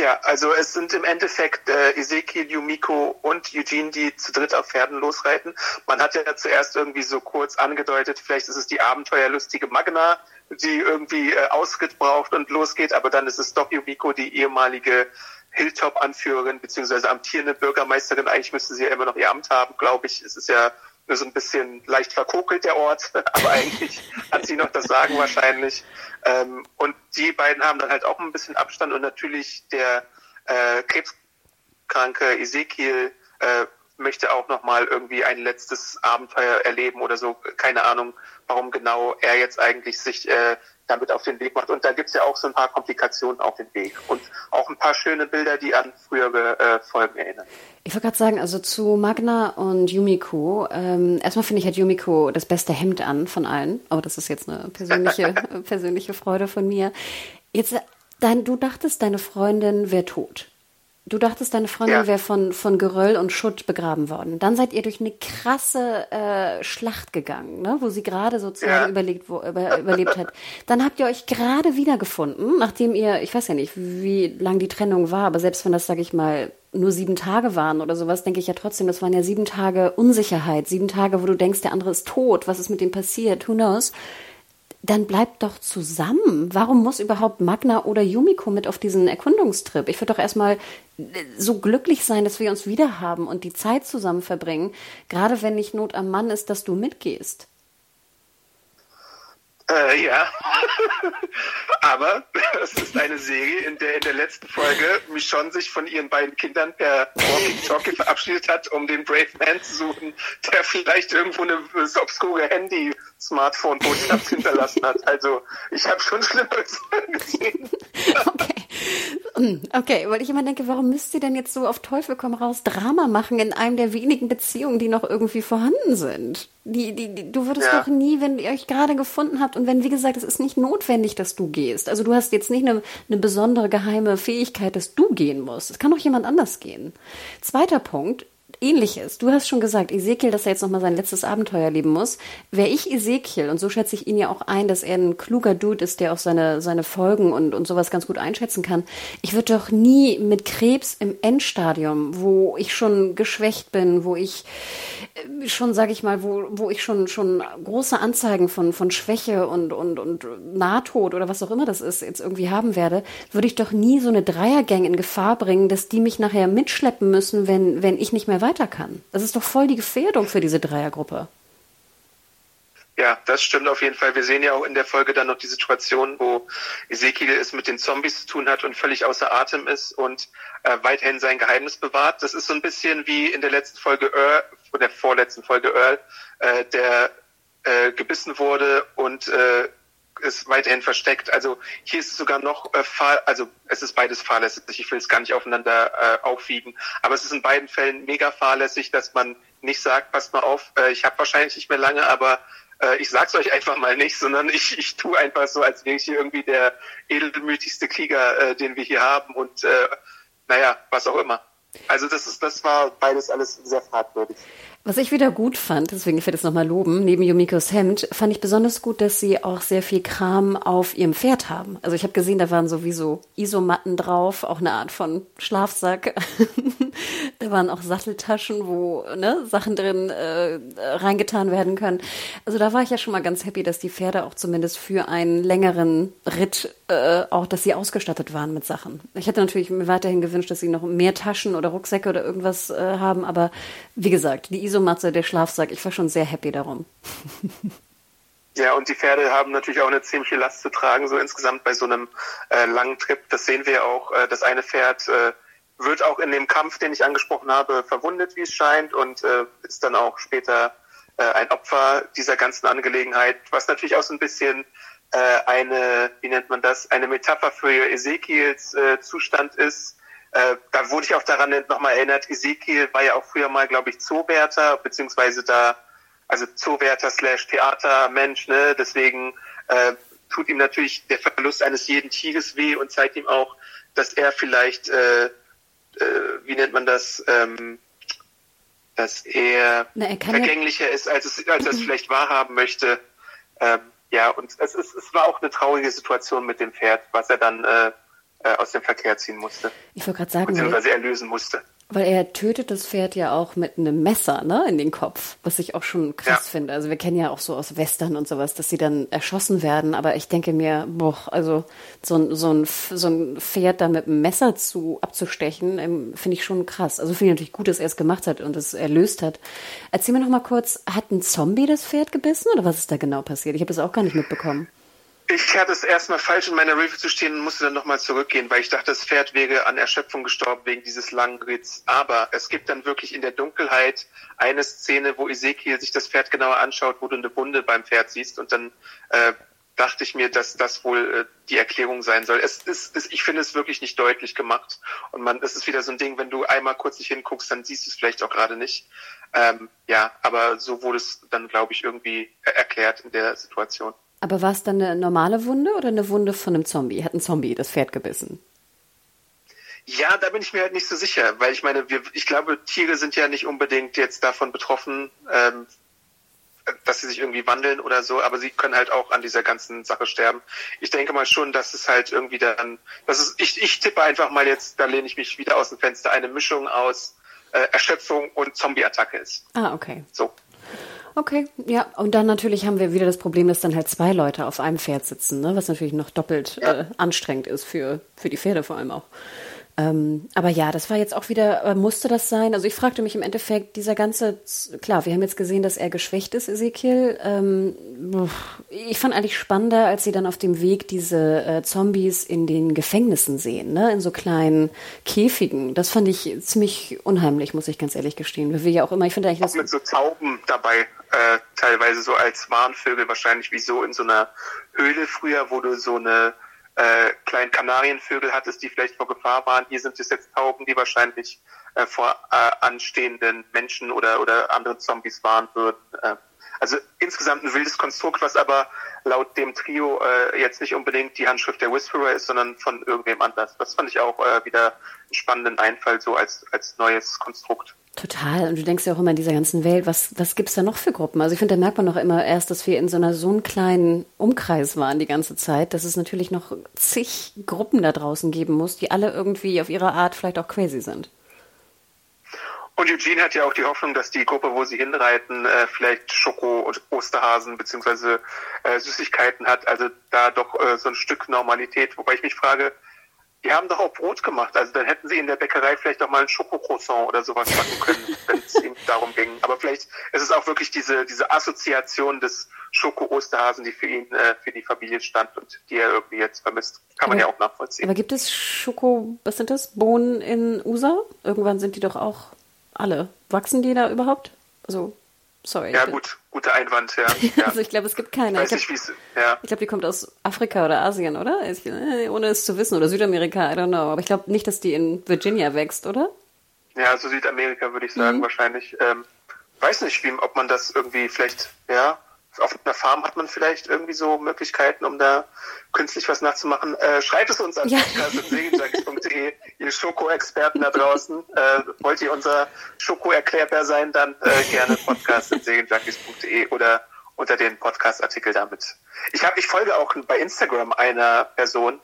Ja, also es sind im Endeffekt äh, Ezekiel, Yumiko und Eugene, die zu dritt auf Pferden losreiten. Man hat ja zuerst irgendwie so kurz angedeutet, vielleicht ist es die abenteuerlustige Magna, die irgendwie äh, Ausritt braucht und losgeht, aber dann ist es doch Yumiko, die ehemalige Hilltop-Anführerin beziehungsweise amtierende Bürgermeisterin. Eigentlich müsste sie ja immer noch ihr Amt haben, glaube ich. Es ist ja so ein bisschen leicht verkokelt, der Ort, aber eigentlich hat sie noch das Sagen wahrscheinlich. Ähm, und die beiden haben dann halt auch ein bisschen Abstand und natürlich der äh, krebskranke Ezekiel äh, möchte auch noch mal irgendwie ein letztes Abenteuer erleben oder so. Keine Ahnung, warum genau er jetzt eigentlich sich äh, damit auf den Weg macht. Und da gibt's ja auch so ein paar Komplikationen auf dem Weg und auch ein paar schöne Bilder, die an frühere äh, Folgen erinnern. Ich wollte gerade sagen, also zu Magna und Yumiko. Ähm, erstmal finde ich, hat Yumiko das beste Hemd an von allen. Aber das ist jetzt eine persönliche, persönliche Freude von mir. Jetzt, dein, du dachtest, deine Freundin wäre tot. Du dachtest, deine Freundin ja. wäre von, von Geröll und Schutt begraben worden. Dann seid ihr durch eine krasse äh, Schlacht gegangen, ne? wo sie gerade sozusagen ja. überlegt, wo, über, überlebt hat. Dann habt ihr euch gerade wiedergefunden, nachdem ihr, ich weiß ja nicht, wie lang die Trennung war, aber selbst wenn das, sag ich mal, nur sieben Tage waren oder sowas, denke ich ja trotzdem, das waren ja sieben Tage Unsicherheit, sieben Tage, wo du denkst, der andere ist tot, was ist mit dem passiert, who knows? Dann bleibt doch zusammen. Warum muss überhaupt Magna oder Yumiko mit auf diesen Erkundungstrip? Ich würde doch erstmal äh, so glücklich sein, dass wir uns wieder haben und die Zeit zusammen verbringen, gerade wenn nicht Not am Mann ist, dass du mitgehst. Äh, ja. Aber es ist eine Serie, in der in der letzten Folge Michonne sich von ihren beiden Kindern per Walkie-Talkie verabschiedet hat, um den Brave Man zu suchen, der vielleicht irgendwo eine obskure Handy-Smartphone-Botschaft hinterlassen hat. Also ich habe schon Schlimmeres gesehen. Okay. Okay, weil ich immer denke, warum müsst ihr denn jetzt so auf Teufel komm raus Drama machen in einem der wenigen Beziehungen, die noch irgendwie vorhanden sind? Die, die, die, du würdest ja. doch nie, wenn ihr euch gerade gefunden habt und wenn, wie gesagt, es ist nicht notwendig, dass du gehst. Also du hast jetzt nicht eine, eine besondere geheime Fähigkeit, dass du gehen musst. Es kann auch jemand anders gehen. Zweiter Punkt, ähnliches. Du hast schon gesagt, Ezekiel, dass er jetzt nochmal sein letztes Abenteuer erleben muss. Wäre ich Ezekiel, und so schätze ich ihn ja auch ein, dass er ein kluger Dude ist, der auch seine, seine Folgen und, und sowas ganz gut einschätzen kann. Ich würde doch nie mit Krebs im Endstadium, wo ich schon geschwächt bin, wo ich äh, schon, sage ich mal, wo, wo ich schon, schon große Anzeigen von, von Schwäche und, und, und Nahtod oder was auch immer das ist, jetzt irgendwie haben werde, würde ich doch nie so eine Dreiergang in Gefahr bringen, dass die mich nachher mitschleppen müssen, wenn, wenn ich nicht mehr weiter kann. Das ist doch voll die Gefährdung für diese Dreiergruppe. Ja, das stimmt auf jeden Fall. Wir sehen ja auch in der Folge dann noch die Situation, wo Ezekiel es mit den Zombies zu tun hat und völlig außer Atem ist und äh, weiterhin sein Geheimnis bewahrt. Das ist so ein bisschen wie in der letzten Folge Earl, der vorletzten Folge Earl, äh, der äh, gebissen wurde und äh, ist weiterhin versteckt. Also hier ist es sogar noch äh, fahr also es ist beides fahrlässig. Ich will es gar nicht aufeinander äh, aufwiegen, aber es ist in beiden Fällen mega fahrlässig, dass man nicht sagt, passt mal auf, äh, ich habe wahrscheinlich nicht mehr lange, aber äh, ich sag's euch einfach mal nicht, sondern ich, ich tue einfach so, als wäre ich hier irgendwie der edelmütigste Krieger, äh, den wir hier haben und äh, naja, was auch immer. Also das ist, das war beides alles sehr fragwürdig. Was ich wieder gut fand, deswegen ich werde es nochmal loben, neben Yumikos Hemd, fand ich besonders gut, dass sie auch sehr viel Kram auf ihrem Pferd haben. Also ich habe gesehen, da waren sowieso Isomatten drauf, auch eine Art von Schlafsack. da waren auch Satteltaschen, wo ne, Sachen drin äh, reingetan werden können. Also da war ich ja schon mal ganz happy, dass die Pferde auch zumindest für einen längeren Ritt äh, auch, dass sie ausgestattet waren mit Sachen. Ich hätte natürlich mir weiterhin gewünscht, dass sie noch mehr Taschen oder Rucksäcke oder irgendwas äh, haben, aber wie gesagt, die Isomatte, der Schlafsack, ich war schon sehr happy darum. Ja, und die Pferde haben natürlich auch eine ziemliche Last zu tragen, so insgesamt bei so einem äh, langen Trip. Das sehen wir auch. Äh, das eine Pferd äh, wird auch in dem Kampf, den ich angesprochen habe, verwundet, wie es scheint, und äh, ist dann auch später äh, ein Opfer dieser ganzen Angelegenheit, was natürlich auch so ein bisschen äh, eine, wie nennt man das, eine Metapher für Ezekiels äh, Zustand ist. Äh, da wurde ich auch daran nochmal erinnert, Ezekiel war ja auch früher mal, glaube ich, Zoowärter, beziehungsweise da, also Zoowärter slash Theatermensch, ne? Deswegen äh, tut ihm natürlich der Verlust eines jeden Tieres weh und zeigt ihm auch, dass er vielleicht, äh, äh, wie nennt man das, ähm, dass er, Na, er vergänglicher ja ist, als, es, als er es vielleicht wahrhaben möchte. Ähm, ja, und es, ist, es war auch eine traurige Situation mit dem Pferd, was er dann äh, äh aus dem Verkehr ziehen musste. Ich wollte gerade sagen, beziehungsweise erlösen musste. Weil er tötet das Pferd ja auch mit einem Messer, ne, in den Kopf, was ich auch schon krass ja. finde. Also wir kennen ja auch so aus Western und sowas, dass sie dann erschossen werden, aber ich denke mir, boah, also so ein, so ein, so ein Pferd da mit einem Messer zu abzustechen, ähm, finde ich schon krass. Also finde ich natürlich gut, dass er es gemacht hat und es erlöst hat. Erzähl mir noch mal kurz, hat ein Zombie das Pferd gebissen oder was ist da genau passiert? Ich habe das auch gar nicht mitbekommen. Ich hatte es erstmal falsch in meiner Review zu stehen und musste dann nochmal zurückgehen, weil ich dachte, das Pferd wäre an Erschöpfung gestorben wegen dieses langen Ritts. Aber es gibt dann wirklich in der Dunkelheit eine Szene, wo Ezekiel sich das Pferd genauer anschaut, wo du eine Wunde beim Pferd siehst und dann äh, dachte ich mir, dass das wohl äh, die Erklärung sein soll. Es ist, es, ich finde es wirklich nicht deutlich gemacht und man, es ist wieder so ein Ding, wenn du einmal kurz nicht hinguckst, dann siehst du es vielleicht auch gerade nicht. Ähm, ja, aber so wurde es dann, glaube ich, irgendwie erklärt in der Situation. Aber war es dann eine normale Wunde oder eine Wunde von einem Zombie? Hat ein Zombie das Pferd gebissen? Ja, da bin ich mir halt nicht so sicher, weil ich meine, wir, ich glaube, Tiere sind ja nicht unbedingt jetzt davon betroffen, ähm, dass sie sich irgendwie wandeln oder so, aber sie können halt auch an dieser ganzen Sache sterben. Ich denke mal schon, dass es halt irgendwie dann, das ist, ich, ich tippe einfach mal jetzt, da lehne ich mich wieder aus dem Fenster, eine Mischung aus äh, Erschöpfung und Zombie-Attacke ist. Ah, okay. So. Okay, ja, und dann natürlich haben wir wieder das Problem, dass dann halt zwei Leute auf einem Pferd sitzen, ne? was natürlich noch doppelt ja. äh, anstrengend ist für, für die Pferde vor allem auch. Ähm, aber ja, das war jetzt auch wieder, äh, musste das sein? Also ich fragte mich im Endeffekt, dieser ganze, klar, wir haben jetzt gesehen, dass er geschwächt ist, Ezekiel. Ähm, ich fand eigentlich spannender, als sie dann auf dem Weg diese äh, Zombies in den Gefängnissen sehen, ne? in so kleinen Käfigen. Das fand ich ziemlich unheimlich, muss ich ganz ehrlich gestehen. Wir ja auch immer, ich finde eigentlich auch mit so Tauben dabei, äh, teilweise so als Warnvögel, wahrscheinlich wie so in so einer Höhle früher, wo du so eine äh, kleinen Kanarienvögel hattest, die vielleicht vor Gefahr waren. Hier sind es jetzt Tauben, die wahrscheinlich äh, vor äh, anstehenden Menschen oder, oder anderen Zombies warnen würden. Äh, also insgesamt ein wildes Konstrukt, was aber laut dem Trio äh, jetzt nicht unbedingt die Handschrift der Whisperer ist, sondern von irgendwem anders. Das fand ich auch äh, wieder einen spannenden Einfall so als, als neues Konstrukt. Total. Und du denkst ja auch immer in dieser ganzen Welt, was, was gibt's da noch für Gruppen? Also ich finde, da merkt man noch immer erst, dass wir in so einer so einem kleinen Umkreis waren die ganze Zeit, dass es natürlich noch zig Gruppen da draußen geben muss, die alle irgendwie auf ihre Art vielleicht auch crazy sind. Und Eugene hat ja auch die Hoffnung, dass die Gruppe, wo sie hinreiten, äh, vielleicht Schoko und Osterhasen beziehungsweise äh, Süßigkeiten hat. Also da doch äh, so ein Stück Normalität. Wobei ich mich frage, die haben doch auch Brot gemacht. Also dann hätten sie in der Bäckerei vielleicht auch mal ein Schokocroissant oder sowas machen können, wenn es ihnen darum ging. Aber vielleicht ist es auch wirklich diese, diese Assoziation des Schoko-Osterhasen, die für ihn, äh, für die Familie stand und die er irgendwie jetzt vermisst. Kann man ja auch nachvollziehen. Aber gibt es Schoko, was sind das? Bohnen in USA? Irgendwann sind die doch auch alle. Wachsen die da überhaupt? Also Sorry. Ja, gut, guter Einwand, ja. ja. also ich glaube, es gibt keine. Ich, nicht, ja. ich glaube, die kommt aus Afrika oder Asien, oder? Ich, äh, ohne es zu wissen. Oder Südamerika, I don't know. Aber ich glaube nicht, dass die in Virginia wächst, oder? Ja, also Südamerika würde ich sagen, mhm. wahrscheinlich. Ähm, weiß nicht, wie, ob man das irgendwie vielleicht, ja, auf einer Farm hat man vielleicht irgendwie so Möglichkeiten, um da künstlich was nachzumachen. Äh, schreibt es uns an ja. podcast.segenjunkies.de, ihr Schoko-Experten da draußen. Äh, wollt ihr unser Schoko-Erklärbar sein, dann äh, gerne podcast.segenjunkies.de oder unter den Podcast-Artikel damit. Ich habe, ich folge auch bei Instagram einer Person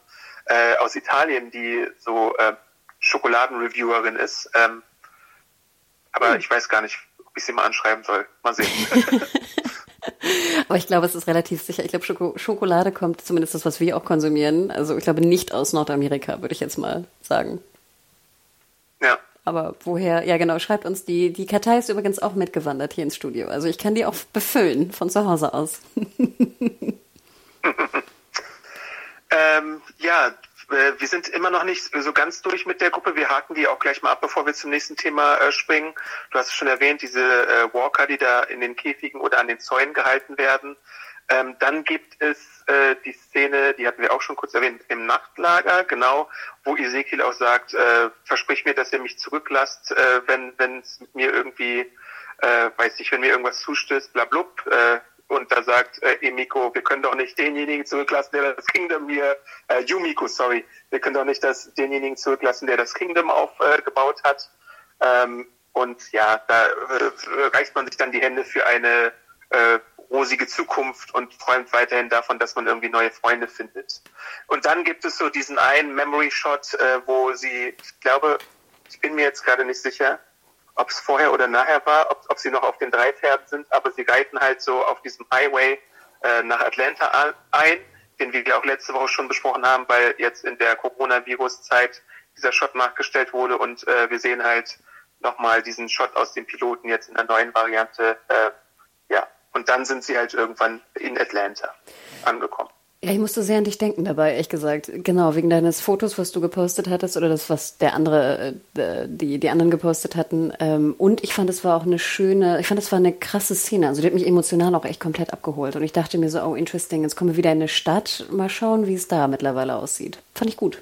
äh, aus Italien, die so äh, Schokoladenreviewerin ist. Ähm, aber hm. ich weiß gar nicht, ob ich sie mal anschreiben soll. Mal sehen. Aber ich glaube, es ist relativ sicher. Ich glaube, Schoko Schokolade kommt zumindest das, was wir auch konsumieren. Also ich glaube nicht aus Nordamerika, würde ich jetzt mal sagen. Ja. Aber woher? Ja, genau. Schreibt uns die. Die Kartei ist übrigens auch mitgewandert hier ins Studio. Also ich kann die auch befüllen von zu Hause aus. ähm, ja, wir sind immer noch nicht so ganz durch mit der Gruppe. Wir haken die auch gleich mal ab, bevor wir zum nächsten Thema äh, springen. Du hast es schon erwähnt, diese äh, Walker, die da in den Käfigen oder an den Zäunen gehalten werden. Ähm, dann gibt es äh, die Szene, die hatten wir auch schon kurz erwähnt, im Nachtlager, genau, wo Ezekiel auch sagt, äh, versprich mir, dass ihr mich zurücklasst, äh, wenn es mir irgendwie, äh, weiß ich, wenn mir irgendwas zustößt, bla blub. Äh, und da sagt äh, Emiko, wir können doch nicht denjenigen zurücklassen, der das Kingdom hier, äh, Yumiko, sorry, wir können doch nicht das, denjenigen zurücklassen, der das Kingdom aufgebaut äh, hat. Ähm, und ja, da äh, reicht man sich dann die Hände für eine äh, rosige Zukunft und träumt weiterhin davon, dass man irgendwie neue Freunde findet. Und dann gibt es so diesen einen Memory Shot, äh, wo sie, ich glaube, ich bin mir jetzt gerade nicht sicher, ob es vorher oder nachher war, ob, ob sie noch auf den drei Pferden sind, aber sie reiten halt so auf diesem Highway äh, nach Atlanta ein, den wir auch letzte Woche schon besprochen haben, weil jetzt in der Coronavirus-Zeit dieser Shot nachgestellt wurde und äh, wir sehen halt nochmal diesen Shot aus dem Piloten jetzt in der neuen Variante. Äh, ja, und dann sind sie halt irgendwann in Atlanta angekommen. Ja, ich musste sehr an dich denken dabei, ehrlich gesagt. Genau, wegen deines Fotos, was du gepostet hattest oder das, was der andere, äh, die, die anderen gepostet hatten. Ähm, und ich fand, es war auch eine schöne, ich fand, es war eine krasse Szene. Also die hat mich emotional auch echt komplett abgeholt. Und ich dachte mir so, oh, interesting, jetzt kommen wir wieder in eine Stadt. Mal schauen, wie es da mittlerweile aussieht. Fand ich gut.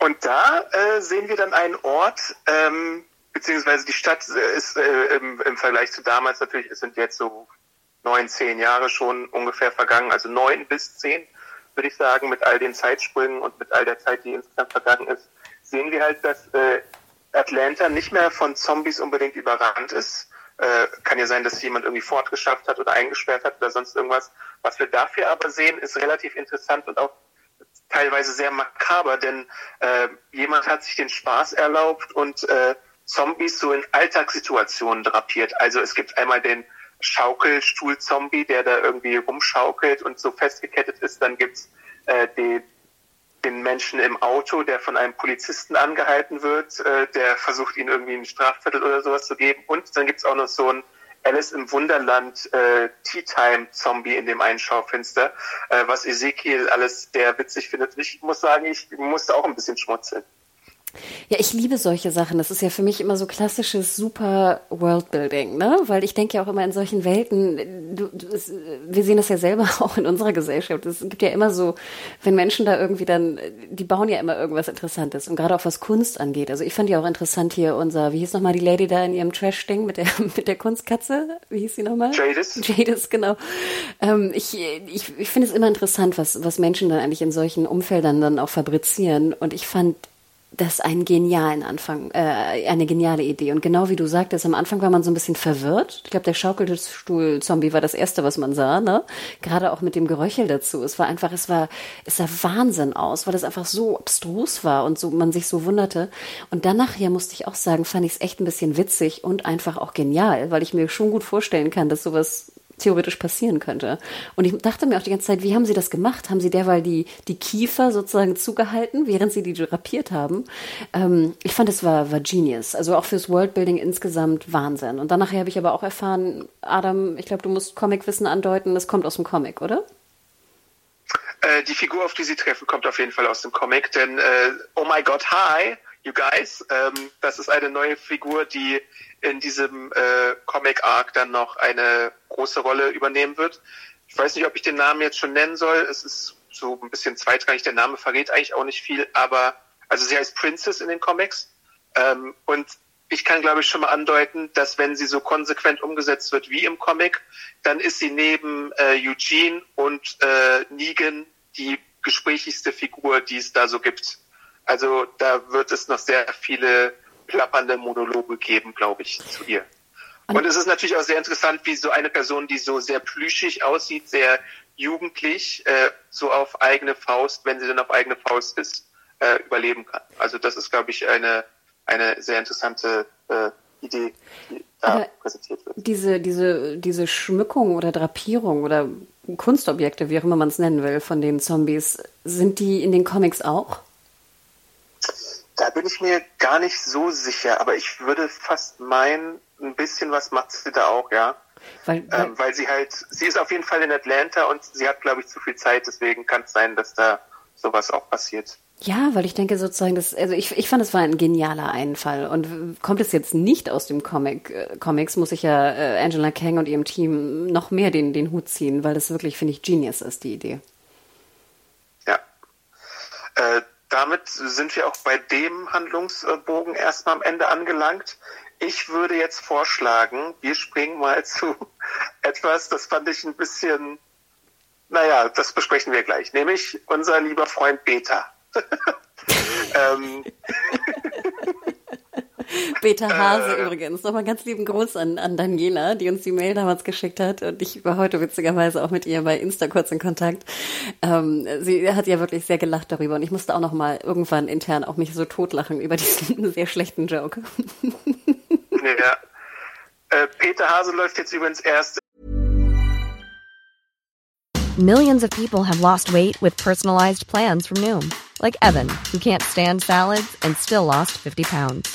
Und da äh, sehen wir dann einen Ort, ähm, beziehungsweise die Stadt ist äh, im, im Vergleich zu damals natürlich, es sind jetzt so neun, zehn Jahre schon ungefähr vergangen, also neun bis zehn, würde ich sagen, mit all den Zeitsprüngen und mit all der Zeit, die insgesamt vergangen ist. sehen wir halt, dass äh, Atlanta nicht mehr von Zombies unbedingt überrannt ist. Äh, kann ja sein, dass jemand irgendwie fortgeschafft hat oder eingesperrt hat oder sonst irgendwas. Was wir dafür aber sehen, ist relativ interessant und auch teilweise sehr makaber, denn äh, jemand hat sich den Spaß erlaubt und äh, Zombies so in Alltagssituationen drapiert. Also es gibt einmal den Schaukelstuhl-Zombie, der da irgendwie rumschaukelt und so festgekettet ist. Dann gibt's äh, die, den Menschen im Auto, der von einem Polizisten angehalten wird, äh, der versucht, ihn irgendwie einen Strafzettel oder sowas zu geben. Und dann gibt's auch noch so ein Alice im Wunderland äh, Tea Time Zombie in dem einen Schaufenster, äh, was Ezekiel alles sehr witzig findet. Ich muss sagen, ich musste auch ein bisschen schmutzeln. Ja, ich liebe solche Sachen. Das ist ja für mich immer so klassisches super Worldbuilding, ne? Weil ich denke ja auch immer in solchen Welten, du, du, es, wir sehen das ja selber auch in unserer Gesellschaft. Es gibt ja immer so, wenn Menschen da irgendwie dann, die bauen ja immer irgendwas Interessantes und gerade auch was Kunst angeht. Also ich fand ja auch interessant hier unser, wie hieß nochmal die Lady da in ihrem Trash-Ding mit der, mit der Kunstkatze? Wie hieß sie nochmal? Jadis. Jadis, genau. Ähm, ich ich, ich finde es immer interessant, was, was Menschen dann eigentlich in solchen Umfeldern dann auch fabrizieren und ich fand das einen genialen Anfang, äh, eine geniale Idee. Und genau wie du sagtest, am Anfang war man so ein bisschen verwirrt. Ich glaube, der Schaukelstuhl-Zombie war das erste, was man sah, ne? Gerade auch mit dem Geröchel dazu. Es war einfach, es war, es sah Wahnsinn aus, weil es einfach so abstrus war und so, man sich so wunderte. Und dann nachher musste ich auch sagen, fand ich es echt ein bisschen witzig und einfach auch genial, weil ich mir schon gut vorstellen kann, dass sowas theoretisch passieren könnte. Und ich dachte mir auch die ganze Zeit, wie haben sie das gemacht? Haben sie derweil die, die Kiefer sozusagen zugehalten, während sie die drapiert haben? Ähm, ich fand, es war, war genius. Also auch fürs Worldbuilding insgesamt Wahnsinn. Und dann nachher habe ich aber auch erfahren, Adam, ich glaube, du musst Comicwissen andeuten, das kommt aus dem Comic, oder? Äh, die Figur, auf die sie treffen, kommt auf jeden Fall aus dem Comic, denn äh, Oh my God, hi, you guys, ähm, das ist eine neue Figur, die in diesem äh, Comic-Arc dann noch eine große Rolle übernehmen wird. Ich weiß nicht, ob ich den Namen jetzt schon nennen soll. Es ist so ein bisschen zweitrangig. Der Name verrät eigentlich auch nicht viel, aber also sie heißt Princess in den Comics. Ähm, und ich kann, glaube ich, schon mal andeuten, dass wenn sie so konsequent umgesetzt wird wie im Comic, dann ist sie neben äh, Eugene und äh, Negan die gesprächigste Figur, die es da so gibt. Also da wird es noch sehr viele plappernde Monologe geben, glaube ich, zu ihr. Und es ist natürlich auch sehr interessant, wie so eine Person, die so sehr plüschig aussieht, sehr jugendlich, äh, so auf eigene Faust, wenn sie dann auf eigene Faust ist, äh, überleben kann. Also das ist, glaube ich, eine, eine sehr interessante äh, Idee, die da präsentiert wird. Diese, diese, diese Schmückung oder Drapierung oder Kunstobjekte, wie auch immer man es nennen will, von den Zombies, sind die in den Comics auch? Da bin ich mir gar nicht so sicher, aber ich würde fast meinen, ein bisschen was macht sie da auch, ja. Weil, weil, ähm, weil sie halt, sie ist auf jeden Fall in Atlanta und sie hat, glaube ich, zu viel Zeit, deswegen kann es sein, dass da sowas auch passiert. Ja, weil ich denke sozusagen, dass, also ich, ich fand, es war ein genialer Einfall. Und kommt es jetzt nicht aus dem Comic, äh, Comics, muss ich ja äh, Angela Kang und ihrem Team noch mehr den, den Hut ziehen, weil das wirklich, finde ich, genius ist, die Idee. Ja. Äh, damit sind wir auch bei dem Handlungsbogen erstmal am Ende angelangt. Ich würde jetzt vorschlagen, wir springen mal zu etwas, das fand ich ein bisschen, naja, das besprechen wir gleich, nämlich unser lieber Freund Beta. ähm, Beta Hase äh, übrigens. Nochmal ganz lieben Gruß an, an Daniela, die uns die Mail damals geschickt hat. Und ich war heute witzigerweise auch mit ihr bei Insta kurz in Kontakt. Ähm, sie hat ja wirklich sehr gelacht darüber. Und ich musste auch noch mal irgendwann intern auch mich so totlachen über diesen sehr schlechten Joke. ja. Äh, Peter Hase läuft jetzt übrigens erst. Millions of people have lost weight with personalized plans from Noom. Like Evan, who can't stand salads and still lost 50 pounds.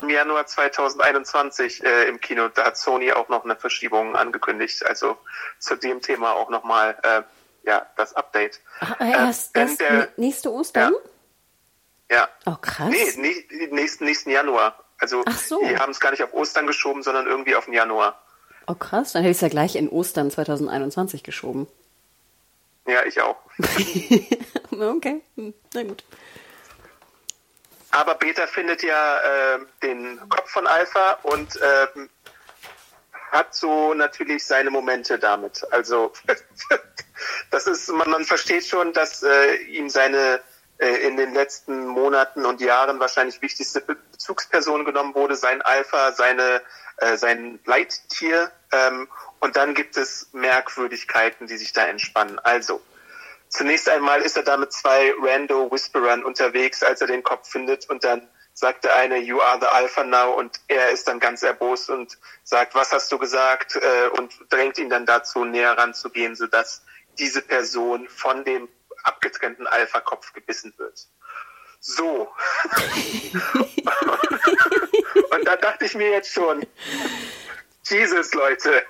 Im Januar 2021 äh, im Kino, da hat Sony auch noch eine Verschiebung angekündigt. Also zu dem Thema auch nochmal äh, ja, das Update. Ach, äh, erst, äh, erst der, nächste Ostern? Ja. ja. Oh, krass. Nee, nee nächsten, nächsten Januar. Also so. die haben es gar nicht auf Ostern geschoben, sondern irgendwie auf den Januar. Oh krass, dann hätte ich es ja gleich in Ostern 2021 geschoben. Ja, ich auch. okay, hm, na gut. Aber Beta findet ja äh, den Kopf von Alpha und äh, hat so natürlich seine Momente damit. Also das ist, man, man versteht schon, dass äh, ihm seine äh, in den letzten Monaten und Jahren wahrscheinlich wichtigste Bezugsperson genommen wurde, sein Alpha, seine, äh, sein Leittier. Ähm, und dann gibt es Merkwürdigkeiten, die sich da entspannen. Also, zunächst einmal ist er da mit zwei Rando Whisperern unterwegs, als er den Kopf findet. Und dann sagt der eine, you are the Alpha now. Und er ist dann ganz erbost und sagt, was hast du gesagt? Äh, und drängt ihn dann dazu, näher ranzugehen, sodass diese Person von dem abgetrennten Alpha-Kopf gebissen wird. So. und da dachte ich mir jetzt schon, Jesus, Leute,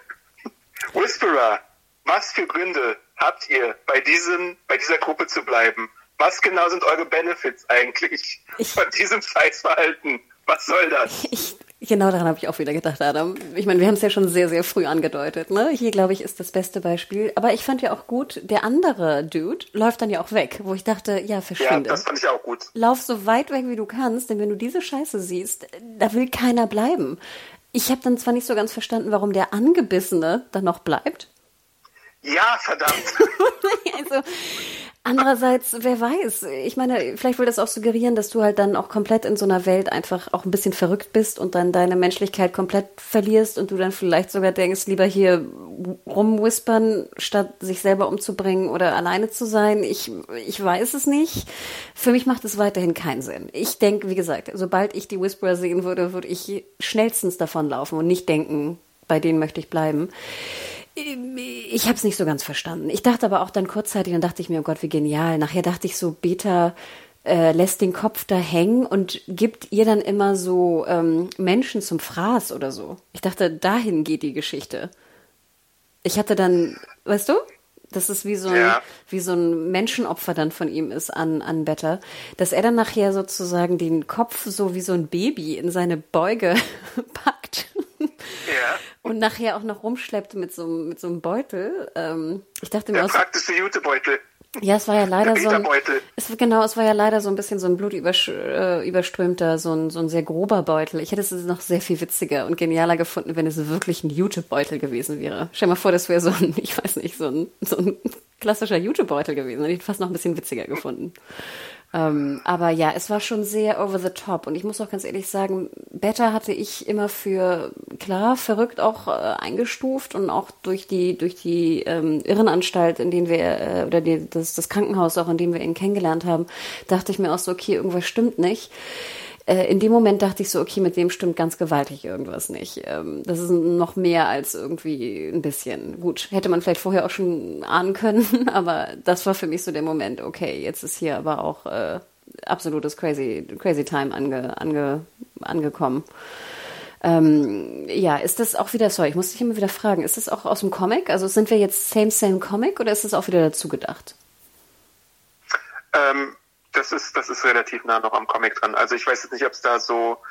Whisperer, was für Gründe habt ihr, bei diesem, bei dieser Gruppe zu bleiben? Was genau sind eure Benefits eigentlich ich, von diesem Scheißverhalten? Was soll das? Ich, genau daran habe ich auch wieder gedacht, Adam. Ich meine, wir haben es ja schon sehr, sehr früh angedeutet. Ne? Hier, glaube ich, ist das beste Beispiel. Aber ich fand ja auch gut, der andere Dude läuft dann ja auch weg, wo ich dachte, ja, verschwinde. Ja, das fand ich auch gut. Lauf so weit weg, wie du kannst, denn wenn du diese Scheiße siehst, da will keiner bleiben. Ich habe dann zwar nicht so ganz verstanden, warum der Angebissene dann noch bleibt. Ja, verdammt. also, Andererseits, wer weiß, ich meine, vielleicht will das auch suggerieren, dass du halt dann auch komplett in so einer Welt einfach auch ein bisschen verrückt bist und dann deine Menschlichkeit komplett verlierst und du dann vielleicht sogar denkst, lieber hier rumwispern, statt sich selber umzubringen oder alleine zu sein. Ich, ich weiß es nicht. Für mich macht es weiterhin keinen Sinn. Ich denke, wie gesagt, sobald ich die Whisperer sehen würde, würde ich schnellstens davonlaufen und nicht denken, bei denen möchte ich bleiben. Ich habe es nicht so ganz verstanden. Ich dachte aber auch dann kurzzeitig, dann dachte ich mir, oh Gott, wie genial. Nachher dachte ich so, Beta äh, lässt den Kopf da hängen und gibt ihr dann immer so ähm, Menschen zum Fraß oder so. Ich dachte, dahin geht die Geschichte. Ich hatte dann, weißt du, dass es wie so ein, ja. wie so ein Menschenopfer dann von ihm ist an, an Better, dass er dann nachher sozusagen den Kopf so wie so ein Baby in seine Beuge packt. Ja und nachher auch noch rumschleppt mit so, mit so einem Beutel. Ähm, ich dachte mir Der praktische Jutebeutel. Ja, es war ja leider so ein, es, genau, es war ja leider so ein bisschen so ein blutüberströmter, äh, so ein, so ein sehr grober Beutel. Ich hätte es noch sehr viel witziger und genialer gefunden, wenn es wirklich ein Jutebeutel gewesen wäre. Stell dir mal vor, das wäre so ein, ich weiß nicht, so ein, so ein klassischer Jutebeutel gewesen. Hätte ich fast noch ein bisschen witziger gefunden. Ähm, aber ja, es war schon sehr over the top. Und ich muss auch ganz ehrlich sagen, Better hatte ich immer für klar verrückt auch äh, eingestuft und auch durch die durch die ähm, Irrenanstalt, in denen wir äh, oder die, das, das Krankenhaus auch, in dem wir ihn kennengelernt haben, dachte ich mir auch so, okay, irgendwas stimmt nicht äh, in dem Moment dachte ich so, okay, mit dem stimmt ganz gewaltig irgendwas nicht. Ähm, das ist noch mehr als irgendwie ein bisschen. Gut, hätte man vielleicht vorher auch schon ahnen können, aber das war für mich so der Moment, okay, jetzt ist hier aber auch äh, absolutes Crazy, Crazy Time ange, ange, angekommen. Ähm, ja, ist das auch wieder, sorry, ich muss dich immer wieder fragen, ist das auch aus dem Comic? Also sind wir jetzt same, same Comic oder ist das auch wieder dazu gedacht? Ähm, das ist, das ist relativ nah noch am Comic dran. Also ich weiß jetzt nicht, ob es da so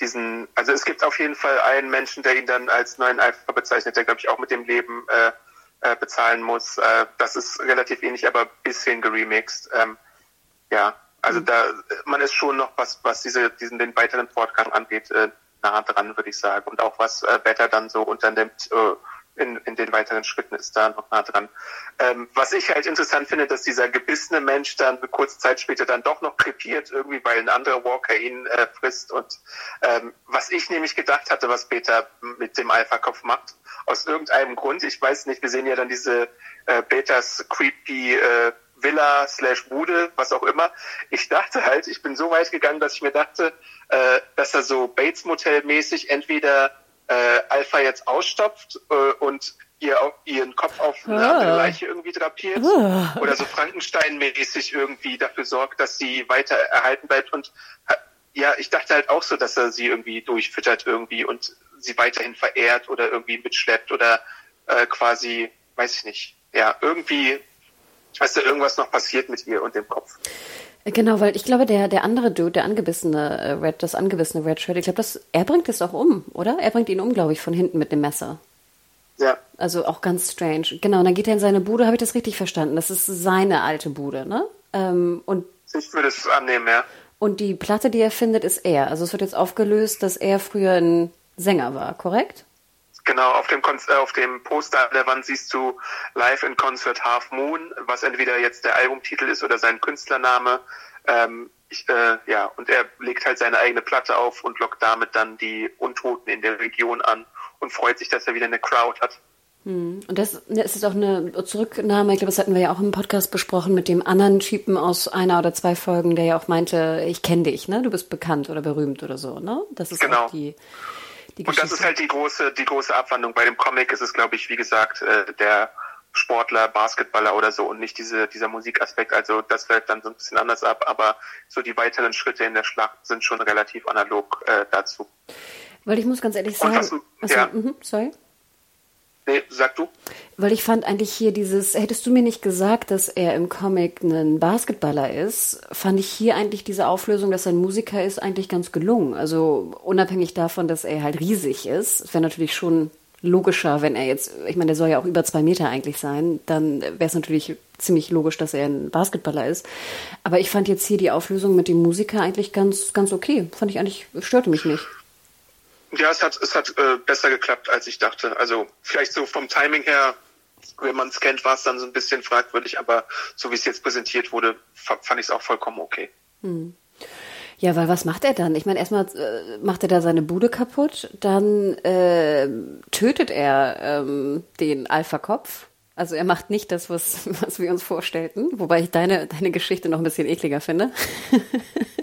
diesen, also es gibt auf jeden Fall einen Menschen, der ihn dann als neuen Alpha bezeichnet, der glaube ich auch mit dem Leben äh, äh, bezahlen muss. Äh, das ist relativ ähnlich, aber bisschen geremixed. Ähm, ja, also mhm. da man ist schon noch was, was diese, diesen den weiteren Fortgang angeht, äh, nah dran, würde ich sagen. Und auch was äh, Better dann so unternimmt, äh, in, in den weiteren Schritten ist da noch nah dran. Ähm, was ich halt interessant finde, dass dieser gebissene Mensch dann eine kurze Zeit später dann doch noch krepiert, irgendwie, weil ein anderer Walker ihn äh, frisst. Und ähm, was ich nämlich gedacht hatte, was Beta mit dem Alpha-Kopf macht, aus irgendeinem Grund, ich weiß nicht, wir sehen ja dann diese äh, Betas creepy äh, Villa slash Bude, was auch immer. Ich dachte halt, ich bin so weit gegangen, dass ich mir dachte, äh, dass er so Bates Motel mäßig entweder äh, Alpha jetzt ausstopft äh, und ihr ihren Kopf auf eine ah. andere Leiche irgendwie drapiert ah. oder so Frankenstein-mäßig irgendwie dafür sorgt, dass sie weiter erhalten bleibt und ja, ich dachte halt auch so, dass er sie irgendwie durchfüttert irgendwie und sie weiterhin verehrt oder irgendwie mitschleppt oder äh, quasi, weiß ich nicht, ja, irgendwie, ich weiß da irgendwas noch passiert mit ihr und dem Kopf. Genau, weil ich glaube, der, der andere Dude, der angebissene äh, Red, das angebissene Red Shirt, ich glaube, das, er bringt es auch um, oder? Er bringt ihn um, glaube ich, von hinten mit dem Messer. Ja. Also auch ganz strange. Genau, und dann geht er in seine Bude, habe ich das richtig verstanden? Das ist seine alte Bude, ne? Ähm, und Ich würde es annehmen, ja. Und die Platte, die er findet, ist er. Also es wird jetzt aufgelöst, dass er früher ein Sänger war, korrekt? Genau, auf dem, Konz äh, auf dem Poster an der Wand siehst du Live in Concert Half Moon, was entweder jetzt der Albumtitel ist oder sein Künstlername. Ähm, ich, äh, ja, und er legt halt seine eigene Platte auf und lockt damit dann die Untoten in der Region an und freut sich, dass er wieder eine Crowd hat. Und das, das ist auch eine Zurücknahme, ich glaube, das hatten wir ja auch im Podcast besprochen mit dem anderen Typen aus einer oder zwei Folgen, der ja auch meinte, ich kenne dich, ne? Du bist bekannt oder berühmt oder so, ne? Das ist Genau. auch die, die Und Geschichte. das ist halt die große, die große Abwandlung. Bei dem Comic ist es, glaube ich, wie gesagt, äh, der Sportler, Basketballer oder so und nicht diese, dieser Musikaspekt. Also das läuft dann so ein bisschen anders ab, aber so die weiteren Schritte in der Schlacht sind schon relativ analog äh, dazu. Weil ich muss ganz ehrlich Und sagen, was- Achso, ja. mhm, sorry. Nee, sag du? Weil ich fand eigentlich hier dieses, hättest du mir nicht gesagt, dass er im Comic ein Basketballer ist, fand ich hier eigentlich diese Auflösung, dass er ein Musiker ist, eigentlich ganz gelungen. Also unabhängig davon, dass er halt riesig ist, es wäre natürlich schon logischer, wenn er jetzt, ich meine, der soll ja auch über zwei Meter eigentlich sein, dann wäre es natürlich ziemlich logisch, dass er ein Basketballer ist. Aber ich fand jetzt hier die Auflösung mit dem Musiker eigentlich ganz, ganz okay. Fand ich eigentlich, störte mich nicht. Ja, es hat, es hat äh, besser geklappt, als ich dachte. Also vielleicht so vom Timing her, wenn man es kennt, war es dann so ein bisschen fragwürdig, aber so wie es jetzt präsentiert wurde, fa- fand ich es auch vollkommen okay. Ja, weil was macht er dann? Ich meine, erstmal äh, macht er da seine Bude kaputt, dann äh, tötet er ähm, den Alpha-Kopf. Also er macht nicht das, was, was wir uns vorstellten, wobei ich deine, deine Geschichte noch ein bisschen ekliger finde.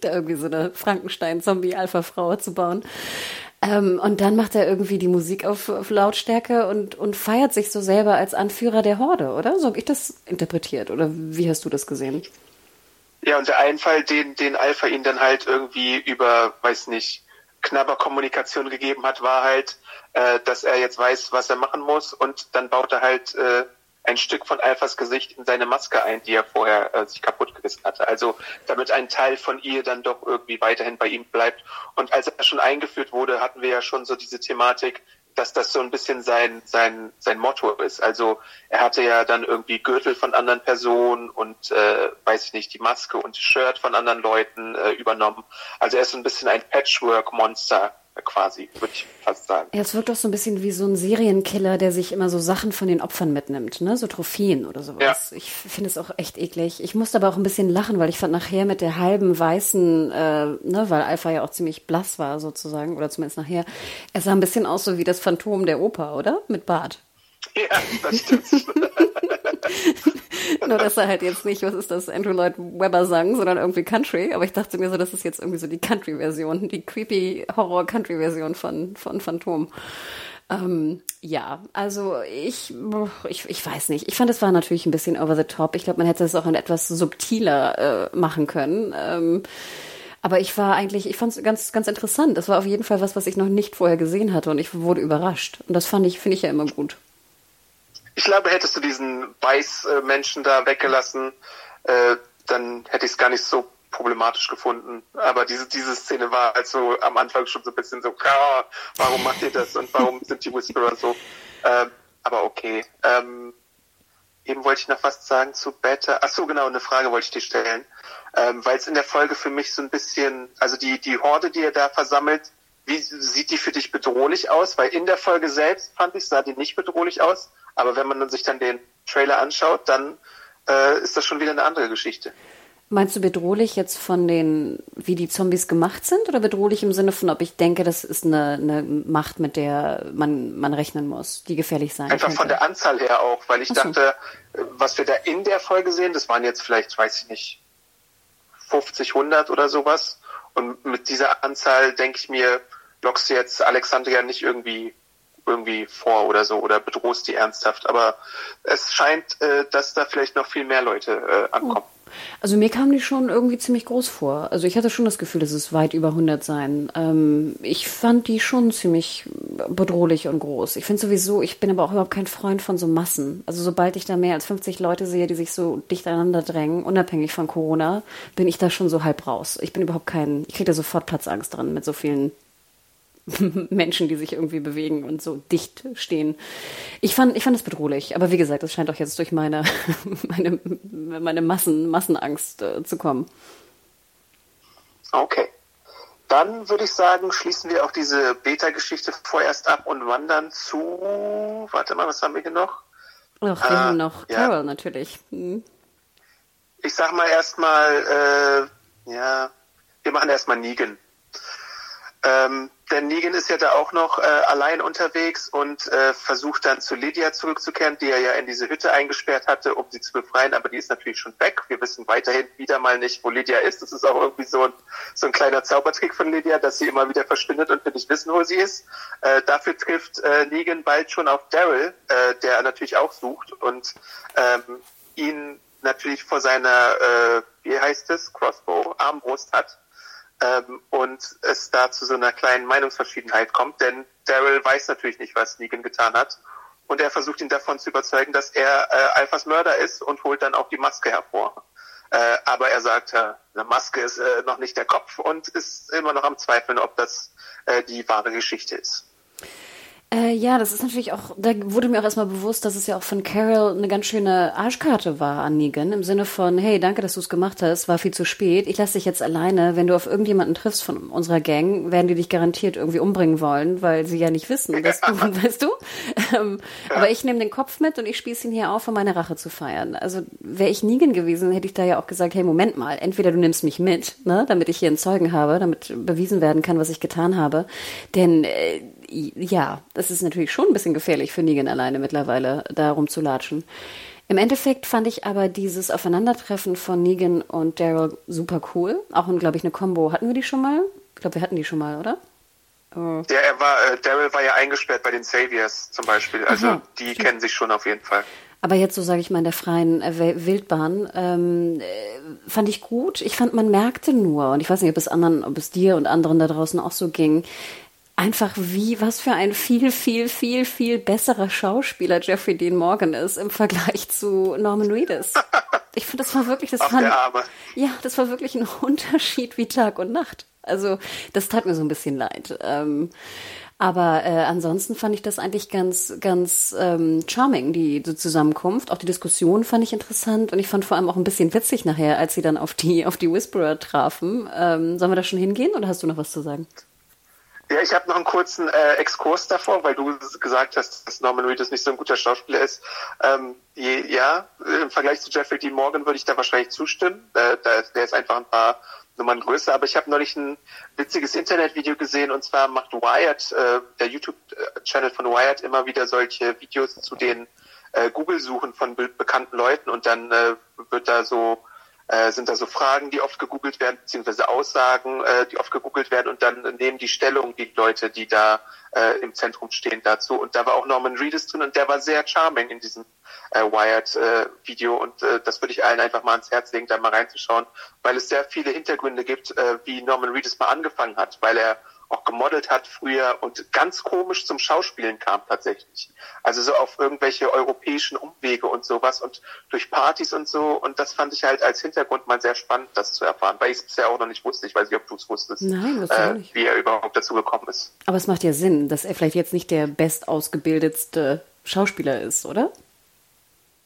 Da irgendwie so eine Frankenstein-Zombie-Alpha-Frau zu bauen. Ähm, und dann macht er irgendwie die Musik auf, auf Lautstärke und, und feiert sich so selber als Anführer der Horde, oder? So habe ich das interpretiert. Oder wie hast du das gesehen? Ja, und der Einfall, den, den Alpha ihn dann halt irgendwie über, weiß nicht, Knabberkommunikation gegeben hat, war halt, äh, dass er jetzt weiß, was er machen muss und dann baut er halt äh, ein Stück von Alphas Gesicht in seine Maske ein, die er vorher äh, sich kaputt gerissen hatte. Also damit ein Teil von ihr dann doch irgendwie weiterhin bei ihm bleibt. Und als er schon eingeführt wurde, hatten wir ja schon so diese Thematik, dass das so ein bisschen sein, sein, sein Motto ist. Also er hatte ja dann irgendwie Gürtel von anderen Personen und äh, weiß ich nicht, die Maske und Shirt von anderen Leuten äh, übernommen. Also er ist so ein bisschen ein Patchwork-Monster quasi, würde ich fast sagen. Ja, es wirkt doch so ein bisschen wie so ein Serienkiller, der sich immer so Sachen von den Opfern mitnimmt, ne? So Trophäen oder sowas. Ja. Ich finde es auch echt eklig. Ich musste aber auch ein bisschen lachen, weil ich fand nachher mit der halben weißen, äh, ne, weil Alpha ja auch ziemlich blass war sozusagen, oder zumindest nachher, er sah ein bisschen aus so wie das Phantom der Oper, oder? Mit Bart. Ja, das stimmt. Nur, dass er halt jetzt nicht, was ist das, Andrew Lloyd Webber sang, sondern irgendwie Country. Aber ich dachte mir so, das ist jetzt irgendwie so die Country-Version, die creepy Horror-Country-Version von, von Phantom. Ähm, ja, also ich, ich, ich weiß nicht. Ich fand, es war natürlich ein bisschen over the top. Ich glaube, man hätte es auch etwas subtiler äh, machen können. Ähm, aber ich war eigentlich, ich fand es ganz, ganz interessant. Das war auf jeden Fall was, was ich noch nicht vorher gesehen hatte und ich wurde überrascht. Und das fand ich, finde ich ja immer gut. Ich glaube, hättest du diesen Weiß-Menschen da weggelassen, äh, dann hätte ich es gar nicht so problematisch gefunden. Aber diese, diese Szene war also am Anfang schon so ein bisschen so, "Ah, warum macht ihr das und warum sind die Whisperer so? Ähm, aber okay. Ähm, eben wollte ich noch was sagen zu Beta. Ach so, genau, eine Frage wollte ich dir stellen. Ähm, Weil es in der Folge für mich so ein bisschen, also die, die Horde, die er da versammelt, wie sieht die für dich bedrohlich aus? Weil in der Folge selbst fand ich, sah die nicht bedrohlich aus. Aber wenn man dann sich dann den Trailer anschaut, dann äh, ist das schon wieder eine andere Geschichte. Meinst du bedrohlich jetzt von den, wie die Zombies gemacht sind, oder bedrohlich im Sinne von, ob ich denke, das ist eine, eine Macht, mit der man, man rechnen muss, die gefährlich sein Einfach könnte? von der Anzahl her auch, weil ich Ach so. dachte, was wir da in der Folge sehen, das waren jetzt vielleicht, weiß ich nicht, 50, 100 oder sowas. Und mit dieser Anzahl denke ich mir, lockst du jetzt Alexandria nicht irgendwie irgendwie vor oder so oder bedrohst die ernsthaft. Aber es scheint, äh, dass da vielleicht noch viel mehr Leute äh, ankommen. Also mir kamen die schon irgendwie ziemlich groß vor. Also ich hatte schon das Gefühl, dass es weit über 100 sein. Ähm, ich fand die schon ziemlich bedrohlich und groß. Ich finde sowieso, ich bin aber auch überhaupt kein Freund von so Massen. Also sobald ich da mehr als 50 Leute sehe, die sich so dicht aneinander drängen, unabhängig von Corona, bin ich da schon so halb raus. Ich bin überhaupt kein, ich kriege da sofort Platzangst dran mit so vielen Menschen, die sich irgendwie bewegen und so dicht stehen. Ich fand, ich fand es bedrohlich. Aber wie gesagt, das scheint auch jetzt durch meine, meine, meine Massen, Massenangst äh, zu kommen. Okay. Dann würde ich sagen, schließen wir auch diese Beta-Geschichte vorerst ab und wandern zu. Warte mal, was haben wir hier noch? Ach, wir ah, haben noch ja. Carol natürlich. Hm. Ich sag mal erstmal, äh, ja, wir machen erstmal Negan. Ähm, denn Negan ist ja da auch noch äh, allein unterwegs und äh, versucht dann zu Lydia zurückzukehren, die er ja in diese Hütte eingesperrt hatte, um sie zu befreien, aber die ist natürlich schon weg. Wir wissen weiterhin wieder mal nicht, wo Lydia ist. Das ist auch irgendwie so ein, so ein kleiner Zaubertrick von Lydia, dass sie immer wieder verschwindet und wir nicht wissen, wo sie ist. Äh, dafür trifft äh, Negan bald schon auf Daryl, äh, der er natürlich auch sucht und ähm, ihn natürlich vor seiner, äh, wie heißt es, Crossbow, Armbrust hat ähm, und es da zu so einer kleinen Meinungsverschiedenheit kommt, denn Daryl weiß natürlich nicht, was Negan getan hat und er versucht ihn davon zu überzeugen, dass er äh, Alphas Mörder ist und holt dann auch die Maske hervor. Äh, aber er sagt, äh, eine Maske ist äh, noch nicht der Kopf und ist immer noch am Zweifeln, ob das äh, die wahre Geschichte ist. Äh, ja, das ist natürlich auch, da wurde mir auch erstmal bewusst, dass es ja auch von Carol eine ganz schöne Arschkarte war an Negan, im Sinne von, hey, danke, dass du es gemacht hast, war viel zu spät, ich lasse dich jetzt alleine, wenn du auf irgendjemanden triffst von unserer Gang, werden die dich garantiert irgendwie umbringen wollen, weil sie ja nicht wissen, dass du, weißt du? Ähm, ja. Aber ich nehme den Kopf mit und ich spieße ihn hier auf, um meine Rache zu feiern. Also wäre ich Negan gewesen, hätte ich da ja auch gesagt, hey, Moment mal, entweder du nimmst mich mit, ne, damit ich hier einen Zeugen habe, damit bewiesen werden kann, was ich getan habe, denn äh, ja, das ist natürlich schon ein bisschen gefährlich für Negan alleine mittlerweile, da rumzulatschen. Im Endeffekt fand ich aber dieses Aufeinandertreffen von Negan und Daryl super cool. Auch, glaube ich, eine Combo. Hatten wir die schon mal? Ich glaube, wir hatten die schon mal, oder? Oh. Ja, er war, äh, Daryl war ja eingesperrt bei den Saviors zum Beispiel. Also Aha, die kennen sich schon auf jeden Fall. Aber jetzt so sage ich mal in der freien äh, Wildbahn ähm, äh, fand ich gut. Ich fand, man merkte nur und ich weiß nicht, ob es anderen, ob es dir und anderen da draußen auch so ging einfach wie, was für ein viel, viel, viel, viel besserer Schauspieler Jeffrey Dean Morgan ist im Vergleich zu Norman Reedus. Ich finde, das war wirklich, das war, ja, das war wirklich ein Unterschied wie Tag und Nacht. Also, das tat mir so ein bisschen leid. Ähm, aber äh, ansonsten fand ich das eigentlich ganz, ganz ähm, charming, die, die Zusammenkunft. Auch die Diskussion fand ich interessant und ich fand vor allem auch ein bisschen witzig nachher, als sie dann auf die, auf die Whisperer trafen. Ähm, sollen wir da schon hingehen oder hast du noch was zu sagen? Ja, ich habe noch einen kurzen äh, Exkurs davor, weil du gesagt hast, dass Norman Reedus nicht so ein guter Schauspieler ist. Ähm, je, ja, im Vergleich zu Jeffrey Dean Morgan würde ich da wahrscheinlich zustimmen. Äh, da, der ist einfach ein paar Nummern größer. Aber ich habe neulich ein witziges Internetvideo gesehen und zwar macht Wired, äh, der YouTube-Channel von Wired, immer wieder solche Videos zu den äh, Google-Suchen von be bekannten Leuten und dann äh, wird da so äh, sind da so Fragen, die oft gegoogelt werden, beziehungsweise Aussagen, äh, die oft gegoogelt werden und dann nehmen die Stellung die Leute, die da äh, im Zentrum stehen, dazu. Und da war auch Norman Reedus drin und der war sehr charming in diesem äh, Wired-Video äh, und äh, das würde ich allen einfach mal ans Herz legen, da mal reinzuschauen, weil es sehr viele Hintergründe gibt, äh, wie Norman Reedus mal angefangen hat, weil er auch gemodelt hat früher und ganz komisch zum Schauspielen kam tatsächlich. Also so auf irgendwelche europäischen Umwege und sowas und durch Partys und so. Und das fand ich halt als Hintergrund mal sehr spannend, das zu erfahren, weil ich es bisher auch noch nicht wusste. Ich weiß nicht, ob du es wusstest, Nein, äh, nicht. wie er überhaupt dazu gekommen ist. Aber es macht ja Sinn, dass er vielleicht jetzt nicht der bestausgebildetste Schauspieler ist, oder?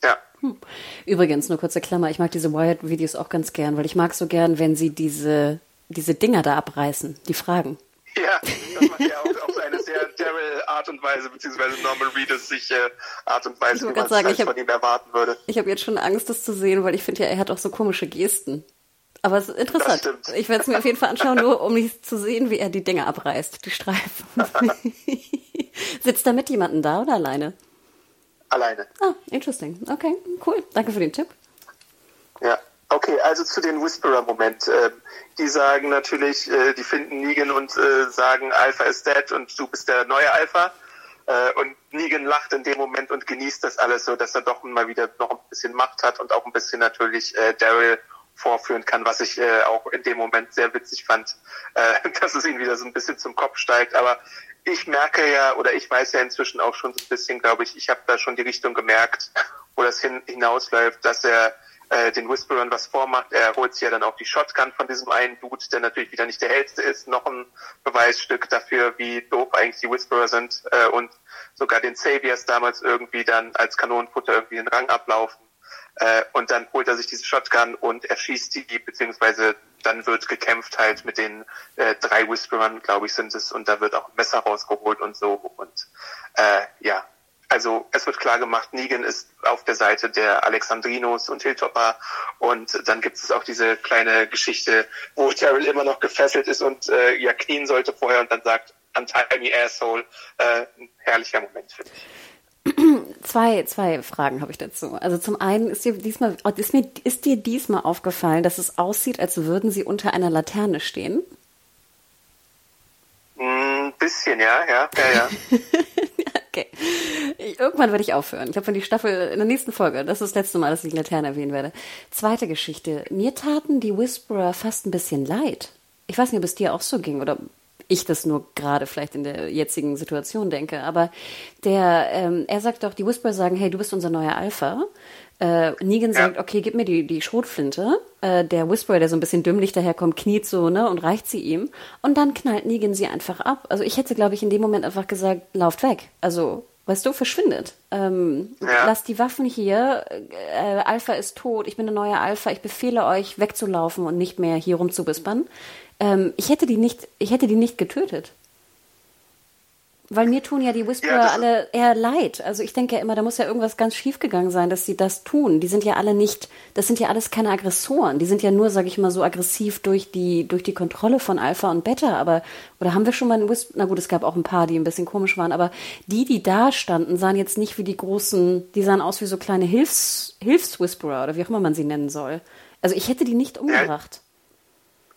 Ja. Hm. Übrigens, nur kurze Klammer, ich mag diese Wired-Videos auch ganz gern, weil ich mag so gern, wenn sie diese, diese Dinger da abreißen, die Fragen. Ja, das macht ja auch auf eine sehr Daryl-Art und Weise, beziehungsweise Norman Reedus sich äh, Art und Weise, wie man es halt von ihm erwarten würde. Ich habe jetzt schon Angst, das zu sehen, weil ich finde ja, er hat auch so komische Gesten. Aber es ist interessant. Ich werde es mir auf jeden Fall anschauen, nur um nicht zu sehen, wie er die Dinge abreißt, die Streifen. Sitzt da mit jemandem da oder alleine? Alleine. Ah, interesting. Okay, cool. Danke für den Tipp. Ja. Okay, also zu den Whisperer-Moment. Ähm, die sagen natürlich, äh, die finden Negan und äh, sagen, Alpha ist dead und du bist der neue Alpha. Äh, und Negan lacht in dem Moment und genießt das alles so, dass er doch mal wieder noch ein bisschen Macht hat und auch ein bisschen natürlich Daryl vorführen kann, was ich auch in dem Moment sehr witzig fand, dass es ihn wieder so ein bisschen zum Kopf steigt. Aber ich merke ja, oder ich weiß ja inzwischen auch schon so ein bisschen, glaube ich, ich habe da schon die Richtung gemerkt, wo das hin, hinausläuft, dass er äh, den Whisperern was vormacht. Er holt sich ja dann auch die Shotgun von diesem einen Dude, der natürlich wieder nicht der hellste ist. Noch ein Beweisstück dafür, wie doof eigentlich die Whisperer sind äh, und sogar den Saviors damals irgendwie dann als Kanonenfutter irgendwie den Rang ablaufen. Äh, und dann holt er sich diese Shotgun und erschießt die, beziehungsweise dann wird gekämpft halt mit den äh, drei Whisperern, glaube ich, sind es, und da wird auch ein Messer rausgeholt und so. Und äh, ja, also es wird klar gemacht, Negan ist auf der Seite der Alexandrinos und Hilltopper und dann gibt es auch diese kleine Geschichte, wo Daryl immer noch gefesselt ist und äh, ja knien sollte vorher und dann sagt, untie me asshole. Äh, ein herrlicher Moment, finde ich. Zwei, zwei Fragen habe ich dazu. Also zum einen ist dir diesmal, ist mir, ist dir diesmal aufgefallen, dass es aussieht, als würden sie unter einer Laterne stehen? Ein bisschen, ja, ja, ja, ja. okay. Ich, irgendwann werde ich aufhören. Ich glaube, wenn die Staffel in der nächsten Folge, das ist das letzte Mal, dass ich die Laterne erwähnen werde. Zweite Geschichte. Mir taten die Whisperer fast ein bisschen leid. Ich weiß nicht, ob es dir auch so ging oder ich das nur gerade vielleicht in der jetzigen Situation denke. Aber der, ähm, er sagt doch, die Whisperer sagen, hey, du bist unser neuer Alpha. Äh, Negan ja. sagt, okay, gib mir die, die Schrotflinte. Äh, der Whisperer, der so ein bisschen dümmlich daherkommt, kniet so, ne, und reicht sie ihm. Und dann knallt Negan sie einfach ab. Also ich hätte, glaube ich, in dem Moment einfach gesagt, lauft weg. Also, weißt du, verschwindet. Ähm, ja. Lasst die Waffen hier. Äh, Alpha ist tot. Ich bin der neue Alpha. Ich befehle euch, wegzulaufen und nicht mehr hier rumzubispern. Ähm, ich hätte die nicht, ich hätte die nicht getötet. Weil mir tun ja die Whisperer ja, alle eher leid. Also ich denke ja immer, da muss ja irgendwas ganz schief gegangen sein, dass sie das tun. Die sind ja alle nicht, das sind ja alles keine Aggressoren. Die sind ja nur, sag ich mal, so aggressiv durch die, durch die Kontrolle von Alpha und Beta. Aber, oder haben wir schon mal einen Whisperer, na gut, es gab auch ein paar, die ein bisschen komisch waren, aber die, die da standen, sahen jetzt nicht wie die großen, die sahen aus wie so kleine Hilfs, Hilfs-Whisperer oder wie auch immer man sie nennen soll. Also ich hätte die nicht umgebracht.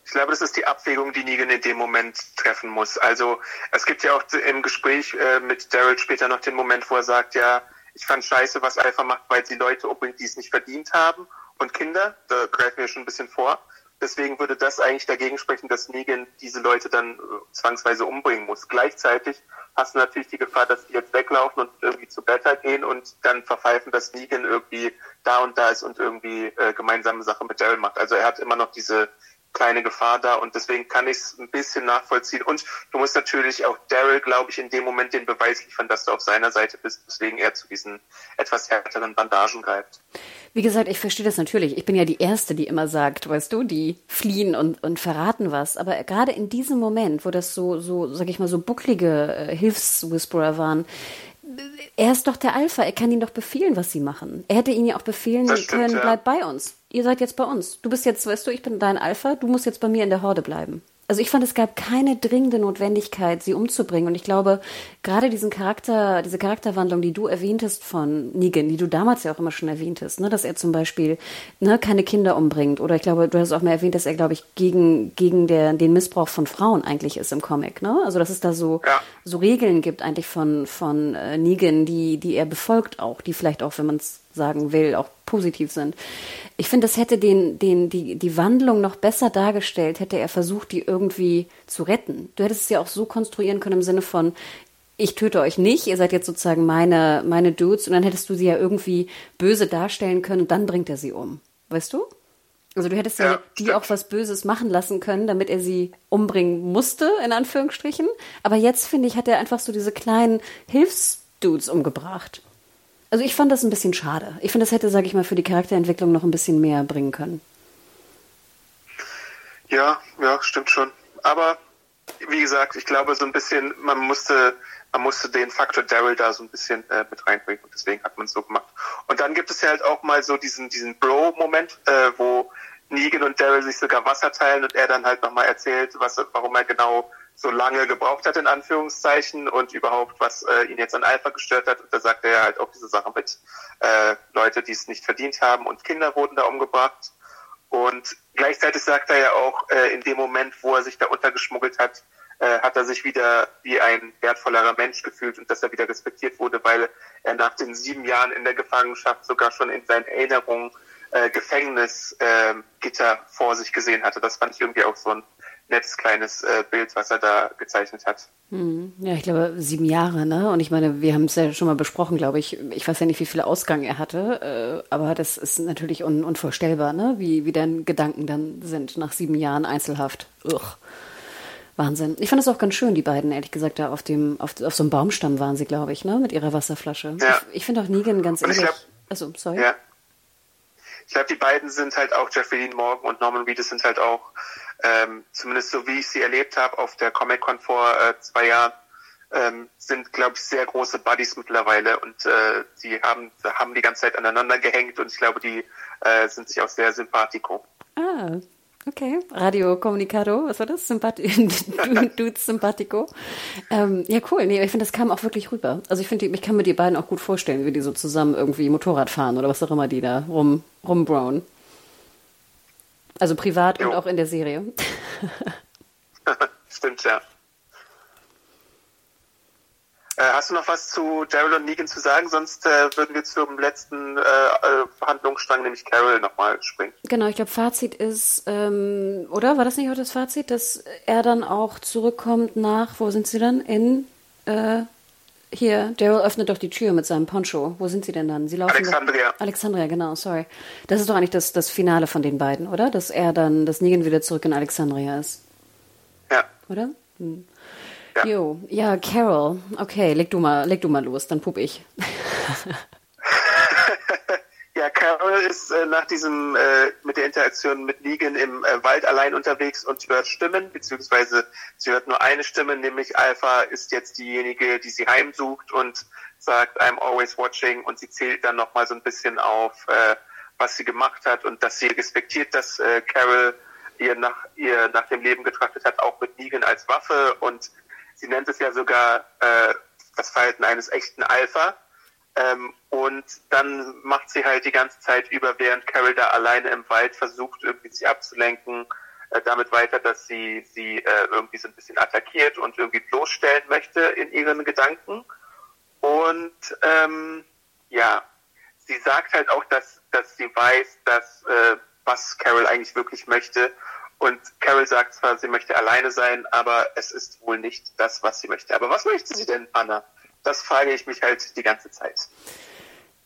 Ich glaube, das ist die Abwägung, die Negan in dem Moment treffen muss. Also es gibt ja auch im Gespräch äh, mit Daryl später noch den Moment, wo er sagt, ja, ich fand scheiße, was Alpha macht, weil sie Leute umbringt, die es nicht verdient haben. Und Kinder, da greifen wir schon ein bisschen vor. Deswegen würde das eigentlich dagegen sprechen, dass Negan diese Leute dann äh, zwangsweise umbringen muss. Gleichzeitig hast du natürlich die Gefahr, dass die jetzt weglaufen und irgendwie zu Beta gehen und dann verpfeifen, dass Negan irgendwie da und da ist und irgendwie äh, gemeinsame Sachen mit Daryl macht. Also er hat immer noch diese keine Gefahr da und deswegen kann ich es ein bisschen nachvollziehen. Und du musst natürlich auch Daryl, glaube ich, in dem Moment den Beweis liefern, dass du auf seiner Seite bist, deswegen er zu diesen etwas härteren Bandagen greift. Wie gesagt, ich verstehe das natürlich. Ich bin ja die Erste, die immer sagt, weißt du, die fliehen und, und verraten was. Aber gerade in diesem Moment, wo das so, so, sag ich mal, so bucklige äh, Hilfswhisperer waren, er ist doch der Alpha, er kann ihnen doch befehlen, was sie machen. Er hätte ihnen ja auch befehlen stimmt, können, ja. bleib bei uns. Ihr seid jetzt bei uns. Du bist jetzt, weißt du, ich bin dein Alpha, du musst jetzt bei mir in der Horde bleiben. Also ich fand, es gab keine dringende Notwendigkeit, sie umzubringen. Und ich glaube, gerade diesen Charakter, diese Charakterwandlung, die du erwähntest von Negan, die du damals ja auch immer schon erwähntest, ne, dass er zum Beispiel ne, keine Kinder umbringt. Oder ich glaube, du hast auch mal erwähnt, dass er, glaube ich, gegen, gegen der, den Missbrauch von Frauen eigentlich ist im Comic. Ne? Also dass es da so, ja. so Regeln gibt eigentlich von, von äh, Negan, die, die er befolgt auch, die vielleicht auch, wenn man es sagen will, auch positiv sind. Ich finde, das hätte den, den, die, die Wandlung noch besser dargestellt, hätte er versucht, die irgendwie zu retten. Du hättest es ja auch so konstruieren können im Sinne von, ich töte euch nicht, ihr seid jetzt sozusagen meine, meine Dudes und dann hättest du sie ja irgendwie böse darstellen können und dann bringt er sie um. Weißt du? Also du hättest ja, ja die stimmt. auch was Böses machen lassen können, damit er sie umbringen musste, in Anführungsstrichen. Aber jetzt, finde ich, hat er einfach so diese kleinen Hilfsdudes umgebracht. Also ich fand das ein bisschen schade. Ich finde, das hätte, sage ich mal, für die Charakterentwicklung noch ein bisschen mehr bringen können. Ja, ja, stimmt schon. Aber wie gesagt, ich glaube so ein bisschen, man musste, man musste den Faktor Daryl da so ein bisschen äh, mit reinbringen und deswegen hat man es so gemacht. Und dann gibt es ja halt auch mal so diesen, diesen Bro-Moment, äh, wo Negan und Daryl sich sogar Wasser teilen und er dann halt nochmal erzählt, was, warum er genau so lange gebraucht hat, in Anführungszeichen, und überhaupt, was äh, ihn jetzt an Alpha gestört hat. Und da sagt er ja halt auch diese Sache mit äh, Leute, die es nicht verdient haben und Kinder wurden da umgebracht. Und gleichzeitig sagt er ja auch, äh, in dem Moment, wo er sich da untergeschmuggelt hat, äh, hat er sich wieder wie ein wertvollerer Mensch gefühlt und dass er wieder respektiert wurde, weil er nach den sieben Jahren in der Gefangenschaft sogar schon in seinen Erinnerungen äh, Gefängnisgitter äh, vor sich gesehen hatte. Das fand ich irgendwie auch so ein nettes kleines äh, Bild, was er da gezeichnet hat. Hm. Ja, ich glaube sieben Jahre, ne? Und ich meine, wir haben es ja schon mal besprochen, glaube ich. Ich weiß ja nicht, wie viel Ausgang er hatte, äh, aber das ist natürlich un unvorstellbar, ne? Wie, wie deine Gedanken dann sind nach sieben Jahren Einzelhaft. Ugh. Wahnsinn. Ich fand es auch ganz schön, die beiden, ehrlich gesagt, da auf dem, auf, auf so einem Baumstamm waren sie, glaube ich, ne? Mit ihrer Wasserflasche. Ja. Ich, ich finde auch Negan ganz Und ich ehrlich. glaub- Also, sorry. Ja. Ich glaube, die beiden sind halt auch, Jeffrey Dean Morgan und Norman Reedus sind halt auch, ähm, zumindest so wie ich sie erlebt habe auf der Comic-Con vor äh, zwei Jahren, ähm, sind, glaube ich, sehr große Buddies mittlerweile und äh, die haben, haben die ganze Zeit aneinander gehängt und ich glaube, die äh, sind sich auch sehr sympathico. Ah, okay. Radio Comunicado, was war das? Sympathi Dudes Sympathico. Ähm, ja, cool. Nee, ich finde, das kam auch wirklich rüber. Also ich finde, ich kann mir die beiden auch gut vorstellen, wie die so zusammen irgendwie Motorrad fahren oder was auch immer die da rum, rumbrown. Also privat und Jo. auch in der Serie. Stimmt, ja. Äh, hast du noch was zu Daryl und Negan zu sagen? Sonst äh, würden wir zum letzten äh, äh, Verhandlungsstrang, nämlich Carol, nochmal springen. Genau, ich glaube, Fazit ist, ähm, oder? War das nicht auch das Fazit, dass er dann auch zurückkommt nach, wo sind sie dann? In, äh, hier, Daryl öffnet doch die Tür mit seinem Poncho. Wo sind sie denn dann? Sie laufen Alexandria. Doch, Alexandria, genau, sorry. Das ist doch eigentlich das, das Finale von den beiden, oder? Dass er dann, dass Negan wieder zurück in Alexandria ist, Ja. oder? Hm. Ja. Jo, ja, Carol. Okay, leg du mal, leg du mal los, dann pup ich. Ja, Carol ist äh, nach diesem äh, mit der Interaktion mit Negan im äh, Wald allein unterwegs und hört Stimmen, beziehungsweise sie hört nur eine Stimme, nämlich Alpha ist jetzt diejenige, die sie heimsucht und sagt, I'm always watching und sie zählt dann nochmal so ein bisschen auf, äh, was sie gemacht hat und dass sie respektiert, dass äh, Carol ihr nach ihr nach dem Leben getrachtet hat, auch mit Negan als Waffe und sie nennt es ja sogar äh, das Verhalten eines echten Alpha. Ähm, und dann macht sie halt die ganze Zeit über, während Carol da alleine im Wald versucht, irgendwie sich abzulenken, äh, damit weiter, dass sie sie äh, irgendwie so ein bisschen attackiert und irgendwie bloßstellen möchte in ihren Gedanken. Und ähm, ja, sie sagt halt auch, dass, dass sie weiß, dass äh, was Carol eigentlich wirklich möchte. Und Carol sagt zwar, sie möchte alleine sein, aber es ist wohl nicht das, was sie möchte. Aber was möchte sie denn, Anna? Das frage ich mich halt die ganze Zeit.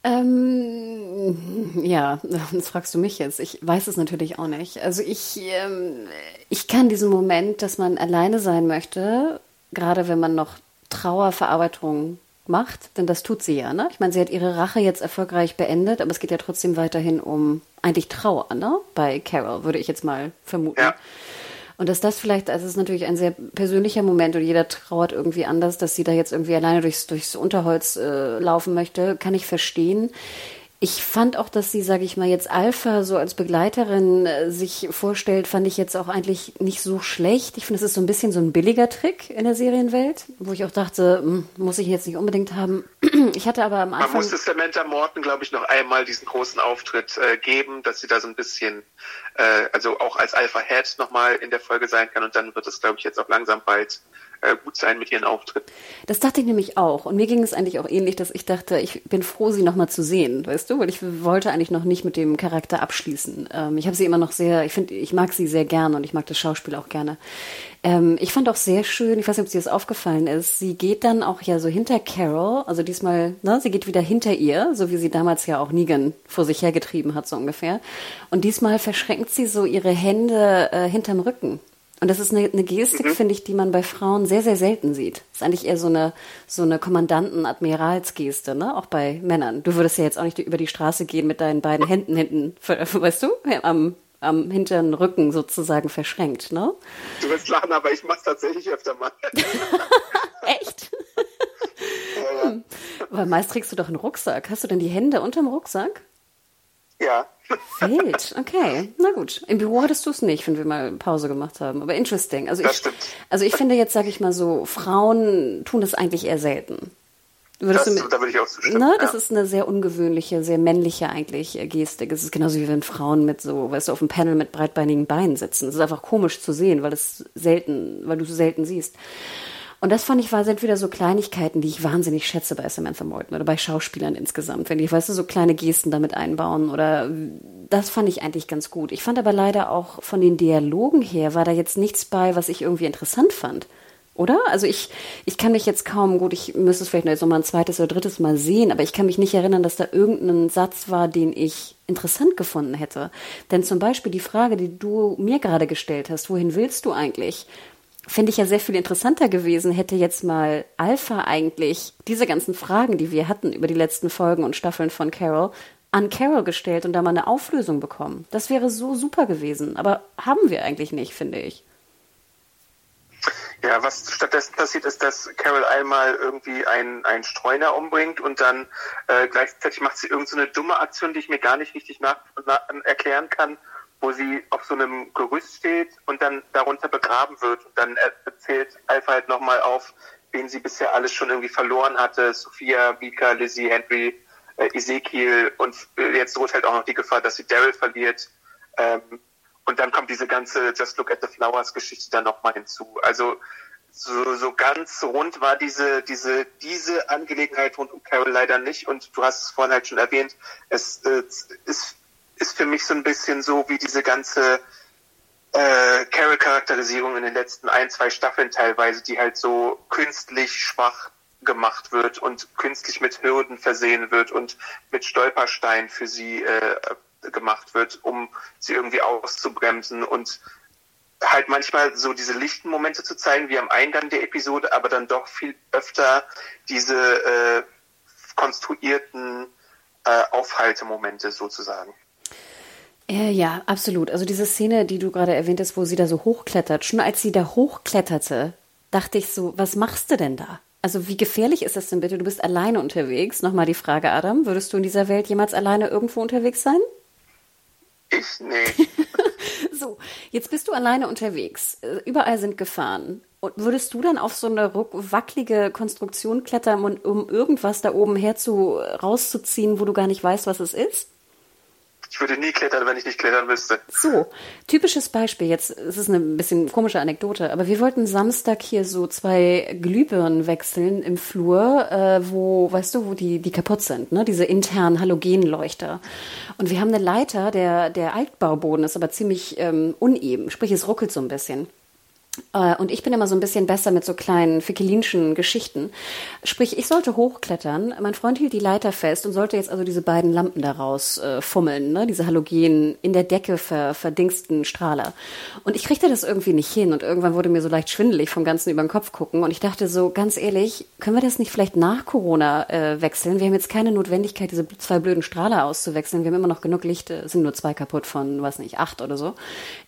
Ähm, ja, das fragst du mich jetzt. Ich weiß es natürlich auch nicht. Also ich, ähm, ich kann diesen Moment, dass man alleine sein möchte, gerade wenn man noch Trauerverarbeitung macht, denn das tut sie ja, ne? Ich meine, sie hat ihre Rache jetzt erfolgreich beendet, aber es geht ja trotzdem weiterhin um eigentlich Trauer, ne? Bei Carol, würde ich jetzt mal vermuten. Ja. Und dass das vielleicht, also es ist natürlich ein sehr persönlicher Moment und jeder trauert irgendwie anders, dass sie da jetzt irgendwie alleine durchs, durchs Unterholz äh, laufen möchte, kann ich verstehen. Ich fand auch, dass sie, sage ich mal, jetzt Alpha so als Begleiterin äh, sich vorstellt, fand ich jetzt auch eigentlich nicht so schlecht. Ich finde, es ist so ein bisschen so ein billiger Trick in der Serienwelt, wo ich auch dachte, hm, muss ich jetzt nicht unbedingt haben. Ich hatte aber am Man Anfang... muss Samantha Morton, glaube ich, noch einmal diesen großen Auftritt äh, geben, dass sie da so ein bisschen, äh, also auch als Alpha Head nochmal in der Folge sein kann und dann wird es, glaube ich, jetzt auch langsam bald äh, gut sein mit ihren Auftritten. Das dachte ich nämlich auch. Und mir ging es eigentlich auch ähnlich, dass ich dachte, ich bin froh, sie nochmal zu sehen, weißt du? Weil ich wollte eigentlich noch nicht mit dem Charakter abschließen. Ähm, ich habe sie immer noch sehr, ich finde, ich mag sie sehr gerne und ich mag das Schauspiel auch gerne. Ähm, ich fand auch sehr schön, ich weiß nicht, ob dir das aufgefallen ist, sie geht dann auch ja so hinter Carol, also diesmal, ne, sie geht wieder hinter ihr, so wie sie damals ja auch Negan vor sich hergetrieben hat, so ungefähr. Und diesmal verschränkt sie so ihre Hände äh, hinterm Rücken. Und das ist eine, eine Gestik, finde ich, die man bei Frauen sehr, sehr selten sieht. Das ist eigentlich eher so eine, so eine Kommandanten-Admiralsgeste, ne? Auch bei Männern. Du würdest ja jetzt auch nicht über die Straße gehen mit deinen beiden Händen hinten, weißt du, am, am hinteren Rücken sozusagen verschränkt, ne? Du wirst lachen, aber ich mache es tatsächlich öfter mal. Echt? Hm. Weil meist trägst du doch einen Rucksack. Hast du denn die Hände unterm Rucksack? ja. Wild, okay. Na gut. Im Büro hattest du es nicht, wenn wir mal Pause gemacht haben. Aber interesting. Also Das ich, also ich finde jetzt, sage ich mal so, Frauen tun das eigentlich eher selten. Würdest Das, du mit, da würde ich auch zustimmen. ne, das ja. ist eine sehr ungewöhnliche, sehr männliche eigentlich äh, Gestik. Es ist genauso wie wenn Frauen mit so, weißt du, auf dem Panel mit breitbeinigen Beinen sitzen. Es ist einfach komisch zu sehen, weil es selten, weil du es selten siehst. Und das fand ich war sind wieder so Kleinigkeiten, die ich wahnsinnig schätze bei Samantha Morton oder bei Schauspielern insgesamt, wenn die, weißt du, so kleine Gesten damit einbauen oder das fand ich eigentlich ganz gut. Ich fand aber leider auch von den Dialogen her war da jetzt nichts bei, was ich irgendwie interessant fand. Oder? Also ich, ich kann mich jetzt kaum, gut, ich müsste es vielleicht noch jetzt noch mal ein zweites oder drittes Mal sehen, aber ich kann mich nicht erinnern, dass da irgendein Satz war, den ich interessant gefunden hätte. Denn zum Beispiel die Frage, die du mir gerade gestellt hast, wohin willst du eigentlich? Fände ich ja sehr viel interessanter gewesen, hätte jetzt mal Alpha eigentlich diese ganzen Fragen, die wir hatten über die letzten Folgen und Staffeln von Carol, an Carol gestellt und da mal eine Auflösung bekommen. Das wäre so super gewesen. Aber haben wir eigentlich nicht, finde ich. Ja, was stattdessen passiert, ist, dass Carol einmal irgendwie einen, einen Streuner umbringt und dann äh, gleichzeitig macht sie irgendeine so dumme Aktion, die ich mir gar nicht richtig nach, nach, erklären kann, wo sie auf so einem Gerüst steht und dann darunter begraben wird. Und dann erzählt Alpha halt nochmal auf, wen sie bisher alles schon irgendwie verloren hatte. Sophia, Mika, Lizzie, Henry, äh, Ezekiel und äh, jetzt droht halt auch noch die Gefahr, dass sie Daryl verliert. Ähm, und dann kommt diese ganze Just Look at the Flowers Geschichte dann nochmal hinzu. Also so, so ganz rund war diese, diese, diese Angelegenheit rund um Carol leider nicht. Und du hast es vorhin halt schon erwähnt, es äh, ist, ist für mich so ein bisschen so wie diese ganze äh, Carol-Charakterisierung in den letzten ein, zwei Staffeln teilweise, die halt so künstlich schwach gemacht wird und künstlich mit Hürden versehen wird und mit Stolpersteinen für sie äh, gemacht wird, um sie irgendwie auszubremsen und halt manchmal so diese lichten Momente zu zeigen, wie am Eingang der Episode, aber dann doch viel öfter diese äh, konstruierten äh, Aufhaltemomente sozusagen. Äh, ja, absolut. Also diese Szene, die du gerade erwähnt hast, wo sie da so hochklettert, schon als sie da hochkletterte, dachte ich so, was machst du denn da? Also wie gefährlich ist das denn bitte? Du bist alleine unterwegs. Nochmal die Frage, Adam, würdest du in dieser Welt jemals alleine irgendwo unterwegs sein? Ich nicht. so, jetzt bist du alleine unterwegs. Überall sind Gefahren. Und würdest du dann auf so eine wackelige Konstruktion klettern, um irgendwas da oben her zu, rauszuziehen, wo du gar nicht weißt, was es ist? Ich würde nie klettern, wenn ich nicht klettern müsste. So, typisches Beispiel. Jetzt es ist eine bisschen komische Anekdote, aber wir wollten Samstag hier so zwei Glühbirnen wechseln im Flur, äh, wo, weißt du, wo die, die kaputt sind, ne? Diese internen Halogenleuchter. Und wir haben eine Leiter, der, der Altbauboden ist aber ziemlich ähm, uneben, sprich es ruckelt so ein bisschen. Äh, und ich bin immer so ein bisschen besser mit so kleinen fickelinschen Geschichten. Sprich, ich sollte hochklettern. Mein Freund hielt die Leiter fest und sollte jetzt also diese beiden Lampen daraus äh, fummeln, ne? diese Halogen in der Decke ver verdingsten Strahler. Und ich kriegte das irgendwie nicht hin und irgendwann wurde mir so leicht schwindelig vom ganzen über den Kopf gucken und ich dachte so, ganz ehrlich, können wir das nicht vielleicht nach Corona äh, wechseln? Wir haben jetzt keine Notwendigkeit, diese zwei blöden Strahler auszuwechseln. Wir haben immer noch genug Licht, es sind nur zwei kaputt von, weiß nicht, acht oder so.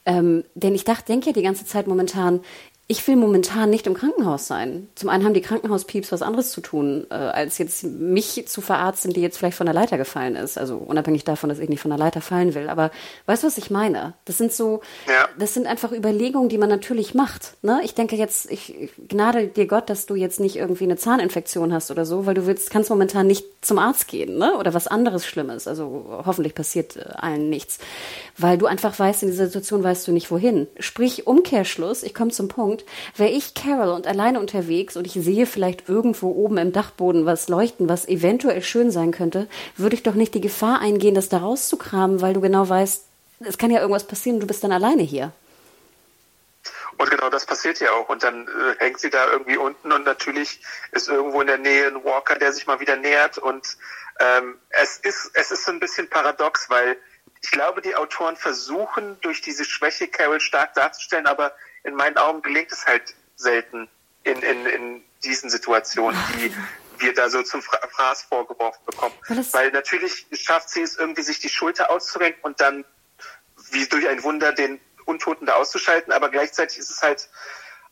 Ähm, denn ich dachte, denke ja die ganze Zeit momentan, ich will momentan nicht im Krankenhaus sein. Zum einen haben die Krankenhauspieps was anderes zu tun, äh, als jetzt mich zu verarzten, die jetzt vielleicht von der Leiter gefallen ist. Also unabhängig davon, dass ich nicht von der Leiter fallen will. Aber weißt du, was ich meine? Das sind so, ja. das sind einfach Überlegungen, die man natürlich macht. Ne? Ich denke jetzt, ich, ich gnade dir Gott, dass du jetzt nicht irgendwie eine Zahninfektion hast oder so, weil du willst, kannst momentan nicht zum Arzt gehen, ne? Oder was anderes Schlimmes. Also hoffentlich passiert äh, allen nichts. Weil du einfach weißt, in dieser Situation weißt du nicht wohin. Sprich, Umkehrschluss, ich komme zum Punkt, Punkt, wäre ich Carol und alleine unterwegs und ich sehe vielleicht irgendwo oben im Dachboden was leuchten, was eventuell schön sein könnte, würde ich doch nicht die Gefahr eingehen, das da rauszukramen, weil du genau weißt, es kann ja irgendwas passieren und du bist dann alleine hier. Und genau das passiert ja auch. Und dann äh, hängt sie da irgendwie unten und natürlich ist irgendwo in der Nähe ein Walker, der sich mal wieder nähert. Und ähm, es ist es ist so ein bisschen paradox, weil ich glaube, die Autoren versuchen durch diese Schwäche Carol stark darzustellen, aber in meinen Augen gelingt es halt selten in, in, in diesen Situationen, die wir da so zum Fraß vorgeworfen bekommen. Weil natürlich schafft sie es irgendwie, sich die Schulter auszurenken und dann wie durch ein Wunder den Untoten da auszuschalten, aber gleichzeitig ist es halt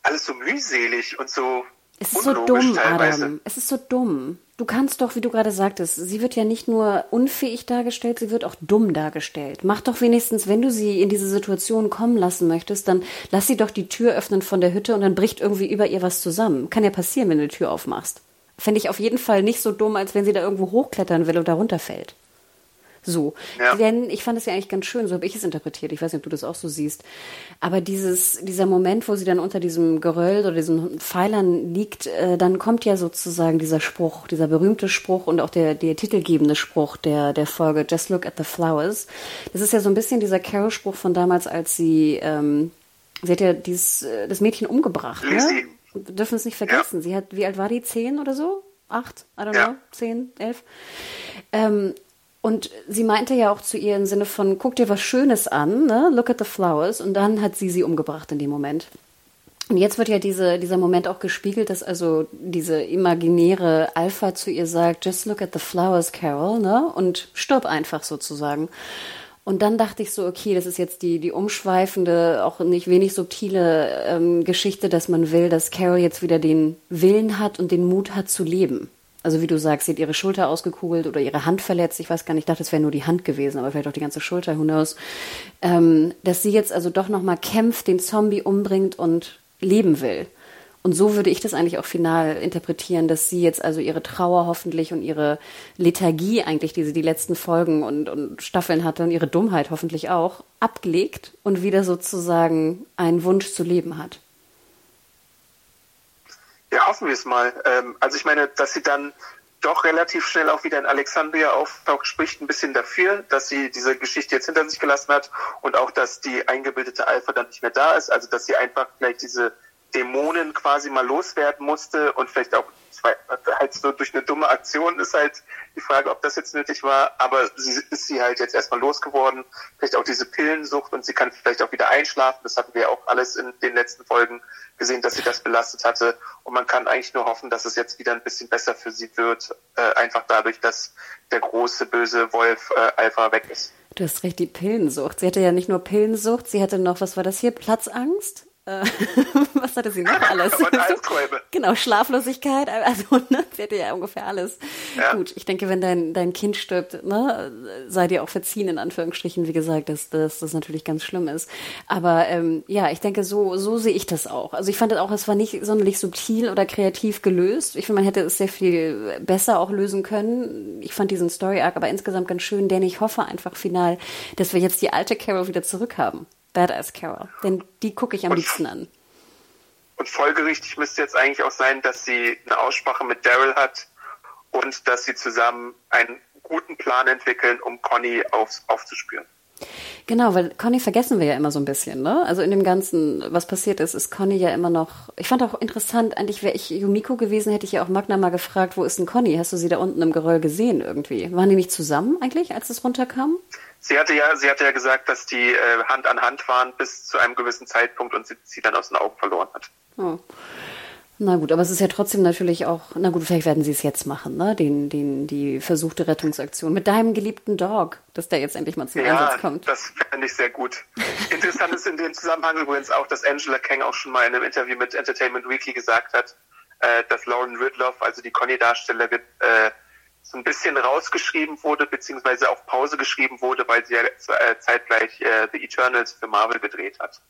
alles so mühselig und so es ist so dumm, teilweise. Adam. Es ist so dumm. Du kannst doch, wie du gerade sagtest, sie wird ja nicht nur unfähig dargestellt, sie wird auch dumm dargestellt. Mach doch wenigstens, wenn du sie in diese Situation kommen lassen möchtest, dann lass sie doch die Tür öffnen von der Hütte und dann bricht irgendwie über ihr was zusammen. Kann ja passieren, wenn du die Tür aufmachst. Fände ich auf jeden Fall nicht so dumm, als wenn sie da irgendwo hochklettern will und da runterfällt. So. Ja. Denn ich fand es ja eigentlich ganz schön, so habe ich es interpretiert. Ich weiß nicht, ob du das auch so siehst. Aber dieses, dieser Moment, wo sie dann unter diesem Geröll oder diesen Pfeilern liegt, äh, dann kommt ja sozusagen dieser Spruch, dieser berühmte Spruch und auch der, der titelgebende Spruch der, der Folge, Just look at the flowers. Das ist ja so ein bisschen dieser Carol-Spruch von damals, als sie, ähm, sie hat ja dieses, äh, das Mädchen umgebracht, ne? Wir dürfen es nicht vergessen. Sie hat, wie alt war die? Zehn oder so? Acht? I don't Ja. know. Zehn? Elf? Ähm, und sie meinte ja auch zu ihr im Sinne von, guck dir was Schönes an, ne? look at the flowers. Und dann hat sie sie umgebracht in dem Moment. Und jetzt wird ja diese, dieser Moment auch gespiegelt, dass also diese imaginäre Alpha zu ihr sagt, just look at the flowers, Carol, ne? Und stirb einfach sozusagen. Und dann dachte ich so, okay, das ist jetzt die, die umschweifende, auch nicht wenig subtile ähm, Geschichte, dass man will, dass Carol jetzt wieder den Willen hat und den Mut hat zu leben. Also wie du sagst, sie hat ihre Schulter ausgekugelt oder ihre Hand verletzt. Ich weiß gar nicht, ich dachte, es wäre nur die Hand gewesen, aber vielleicht auch die ganze Schulter, who knows. Ähm, dass sie jetzt also doch nochmal kämpft, den Zombie umbringt und leben will. Und so würde ich das eigentlich auch final interpretieren, dass sie jetzt also ihre Trauer hoffentlich und ihre Lethargie eigentlich, die sie die letzten Folgen und, und Staffeln hatte und ihre Dummheit hoffentlich auch, ablegt und wieder sozusagen einen Wunsch zu leben hat. Ja, hoffen wir es mal. Ähm, also ich meine, dass sie dann doch relativ schnell auch wieder in Alexandria auftaucht, spricht ein bisschen dafür, dass sie diese Geschichte jetzt hinter sich gelassen hat und auch, dass die eingebildete Alpha dann nicht mehr da ist. Also dass sie einfach vielleicht diese Dämonen quasi mal loswerden musste und vielleicht auch halt so durch eine dumme Aktion ist halt die Frage, ob das jetzt nötig war. Aber sie ist sie halt jetzt erstmal losgeworden. Vielleicht auch diese Pillensucht und sie kann vielleicht auch wieder einschlafen. Das hatten wir auch alles in den letzten Folgen gesehen, dass sie das belastet hatte. Und man kann eigentlich nur hoffen, dass es jetzt wieder ein bisschen besser für sie wird. Äh, einfach dadurch, dass der große böse Wolf äh, Alpha weg ist. Du hast recht, die Pillensucht. Sie hatte ja nicht nur Pillensucht, sie hatte noch, was war das hier, Platzangst? Äh, was hatte sie noch alles? Genau, Schlaflosigkeit, also ne, sie hatte ja ungefähr alles. Ja. Gut, ich denke, wenn dein, dein Kind stirbt, ne, sei dir auch verziehen, in Anführungsstrichen, wie gesagt, dass, dass das natürlich ganz schlimm ist. Aber ähm, ja, ich denke, so, so sehe ich das auch. Also ich fand das auch, es war nicht sonderlich subtil oder kreativ gelöst. Ich finde, man hätte es sehr viel besser auch lösen können. Ich fand diesen Story-Arc aber insgesamt ganz schön, denn ich hoffe einfach final, dass wir jetzt die alte Carol wieder zurückhaben. Badass Carol. Denn die gucke ich am Und- liebsten an. Und folgerichtig müsste jetzt eigentlich auch sein, dass sie eine Aussprache mit Daryl hat und dass sie zusammen einen guten Plan entwickeln, um Conny aufs, aufzuspüren. Genau, weil Conny vergessen wir ja immer so ein bisschen, ne? Also in dem Ganzen, was passiert ist, ist Conny ja immer noch. Ich fand auch interessant, eigentlich wäre ich Yumiko gewesen, hätte ich ja auch Magna mal gefragt, wo ist denn Conny? Hast du sie da unten im Geröll gesehen irgendwie? Waren die nicht zusammen eigentlich, als es runterkam? Sie hatte ja, sie hatte ja gesagt, dass die äh, Hand an Hand waren bis zu einem gewissen Zeitpunkt und sie, sie dann aus den Augen verloren hat. Oh. Na gut, aber es ist ja trotzdem natürlich auch, na gut, vielleicht werden sie es jetzt machen, ne? Den, den, die versuchte Rettungsaktion mit deinem geliebten Dog, dass der jetzt endlich mal zum Ja, Einsatz kommt. das fände ich sehr gut. Interessant ist in dem Zusammenhang übrigens auch, dass Angela Kang auch schon mal in einem Interview mit Entertainment Weekly gesagt hat, äh, dass Lauren Ridloff, also die Conny-Darstellerin, äh, so ein bisschen rausgeschrieben wurde, beziehungsweise auf Pause geschrieben wurde, weil sie ja äh, zeitgleich äh, The Eternals für Marvel gedreht hat.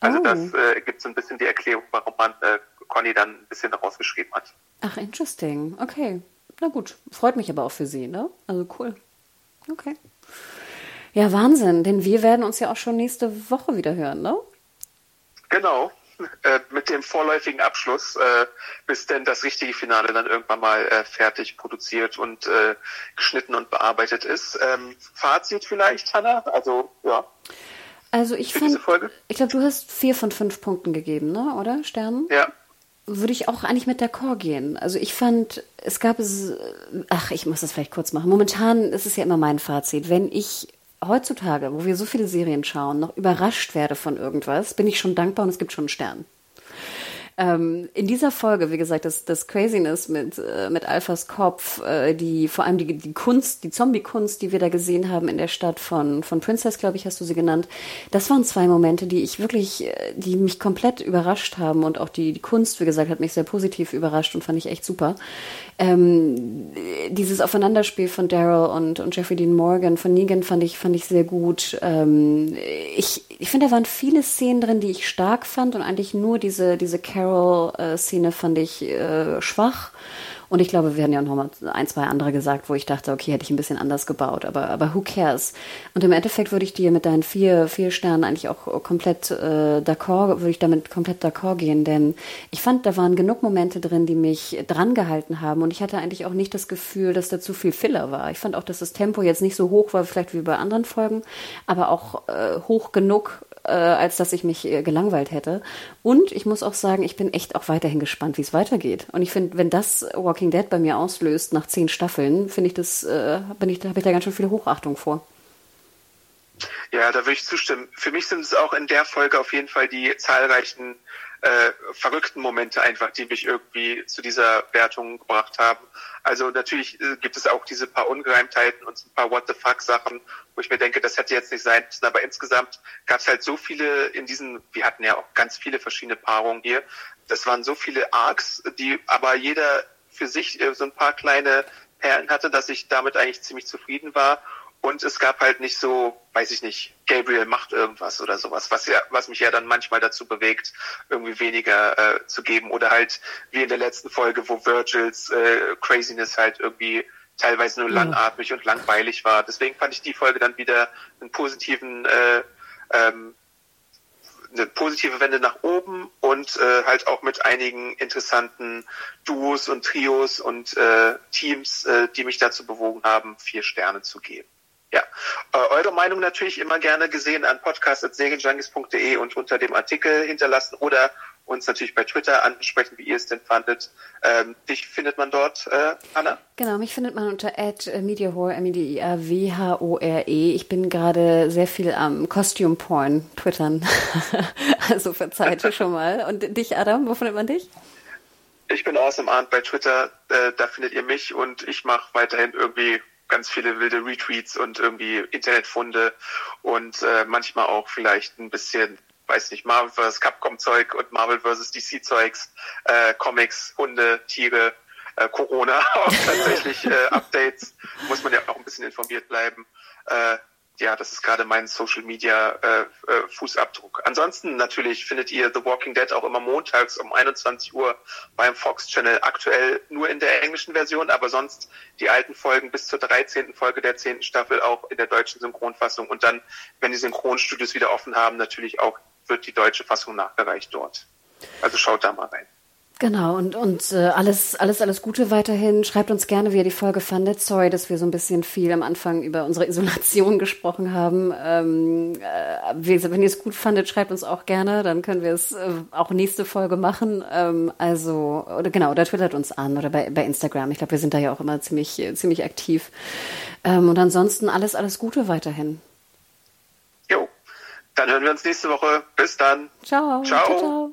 Also Oh. das äh, gibt so ein bisschen die Erklärung, warum man äh, Conny dann ein bisschen rausgeschrieben hat. Ach, interesting. Okay. Na gut. Freut mich aber auch für sie, ne? Also cool. Okay. Ja, Wahnsinn, denn wir werden uns ja auch schon nächste Woche wieder hören, ne? Genau, äh, mit dem vorläufigen Abschluss, äh, bis denn das richtige Finale dann irgendwann mal äh, fertig produziert und äh, geschnitten und bearbeitet ist. Ähm, Fazit vielleicht, Hanna? Also, ja. Also ich fand, ich glaube, du hast vier von fünf Punkten gegeben, ne? Oder Sternen? Ja. Würde ich auch eigentlich mit d'accord gehen. Also ich fand, es gab es, ach, ich muss das vielleicht kurz machen. Momentan ist es ja immer mein Fazit. Wenn ich heutzutage, wo wir so viele Serien schauen, noch überrascht werde von irgendwas, bin ich schon dankbar und es gibt schon einen Stern. Ähm, in dieser Folge, wie gesagt, das, das Craziness mit, äh, mit Alphas Kopf, äh, die vor allem die, die Kunst, die Zombie-Kunst, die wir da gesehen haben in der Stadt von, von Princess, glaube ich, hast du sie genannt, das waren zwei Momente, die ich wirklich, äh, die mich komplett überrascht haben und auch die, die Kunst, wie gesagt, hat mich sehr positiv überrascht und fand ich echt super. Ähm, dieses Aufeinanderspiel von Daryl und, und Jeffrey Dean Morgan von Negan fand ich, fand ich sehr gut. Ähm, ich, ich finde, da waren viele Szenen drin, die ich stark fand und eigentlich nur diese, diese Carol-Szene fand ich äh, schwach. Und ich glaube, wir haben ja noch mal ein, zwei andere gesagt, wo ich dachte, okay, hätte ich ein bisschen anders gebaut, aber, aber who cares? Und im Endeffekt würde ich dir mit deinen vier, vier Sternen eigentlich auch komplett äh, d'accord, würde ich damit komplett d'accord gehen, denn ich fand, da waren genug Momente drin, die mich dran gehalten haben und ich hatte eigentlich auch nicht das Gefühl, dass da zu viel Filler war. Ich fand auch, dass das Tempo jetzt nicht so hoch war, vielleicht wie bei anderen Folgen, aber auch äh, hoch genug, äh, als dass ich mich äh, gelangweilt hätte. Und ich muss auch sagen, ich bin echt auch weiterhin gespannt, wie es weitergeht. Und ich finde, wenn das Walking Dead bei mir auslöst nach zehn Staffeln, finde ich das, äh, bin ich, habe ich da ganz schön viel Hochachtung vor. Ja, da würde ich zustimmen. Für mich sind es auch in der Folge auf jeden Fall die zahlreichen äh, verrückten Momente einfach, die mich irgendwie zu dieser Wertung gebracht haben. Also natürlich äh, gibt es auch diese paar Ungereimtheiten und ein paar What the fuck Sachen, wo ich mir denke, das hätte jetzt nicht sein müssen. Aber insgesamt gab es halt so viele in diesen, wir hatten ja auch ganz viele verschiedene Paarungen hier. Das waren so viele Arcs, die aber jeder für sich äh, so ein paar kleine Perlen hatte, dass ich damit eigentlich ziemlich zufrieden war. Und es gab halt nicht so, weiß ich nicht, Gabriel macht irgendwas oder sowas, was ja, was mich ja dann manchmal dazu bewegt, irgendwie weniger äh, zu geben. Oder halt wie in der letzten Folge, wo Virgils äh, Craziness halt irgendwie teilweise nur langatmig und langweilig war. Deswegen fand ich die Folge dann wieder einen positiven, äh, ähm, eine positive Wende nach oben und äh, halt auch mit einigen interessanten Duos und Trios und äh, Teams, äh, die mich dazu bewogen haben, vier Sterne zu geben. Ja, äh, eure Meinung natürlich immer gerne gesehen an podcast.segeljunkies.de und unter dem Artikel hinterlassen oder uns natürlich bei Twitter ansprechen, wie ihr es denn fandet. Ähm, dich findet man dort, äh, Anna? Genau, mich findet man unter @mediahore, m e d i a w h o r e. Ich bin gerade sehr viel am Costume Porn twittern. also verzeiht schon mal. Und dich, Adam, wo findet man dich? Ich bin awesome Arndt bei Twitter, äh, da findet ihr mich und ich mache weiterhin irgendwie ganz viele wilde Retweets und irgendwie Internetfunde und äh, manchmal auch vielleicht ein bisschen, weiß nicht, Marvel vs. Capcom Zeug und Marvel vs. DC Zeugs, äh, Comics, Hunde, Tiere, äh, Corona, auch tatsächlich äh, Updates, muss man ja auch ein bisschen informiert bleiben. Äh, ja, das ist gerade mein Social Media äh, äh, Fußabdruck. Ansonsten natürlich findet ihr The Walking Dead auch immer montags um 21 Uhr beim Fox Channel. Aktuell nur in der englischen Version, aber sonst die alten Folgen bis zur 13. Folge der 10. Staffel auch in der deutschen Synchronfassung. Und dann, wenn die Synchronstudios wieder offen haben, natürlich auch wird die deutsche Fassung nachgereicht dort. Also schaut da mal rein. Genau, und, und äh, alles, alles, alles Gute weiterhin. Schreibt uns gerne, wie ihr die Folge fandet. Sorry, dass wir so ein bisschen viel am Anfang über unsere Isolation gesprochen haben. Ähm, äh, wie gesagt, wenn ihr es gut fandet, schreibt uns auch gerne. Dann können wir es äh, auch nächste Folge machen. Ähm, also, oder genau, oder twittert uns an oder bei, bei Instagram. Ich glaube, wir sind da ja auch immer ziemlich, ziemlich aktiv. Ähm, und ansonsten alles, alles Gute weiterhin. Jo, dann hören wir uns nächste Woche. Bis dann. Ciao. Ciao. ciao, ciao.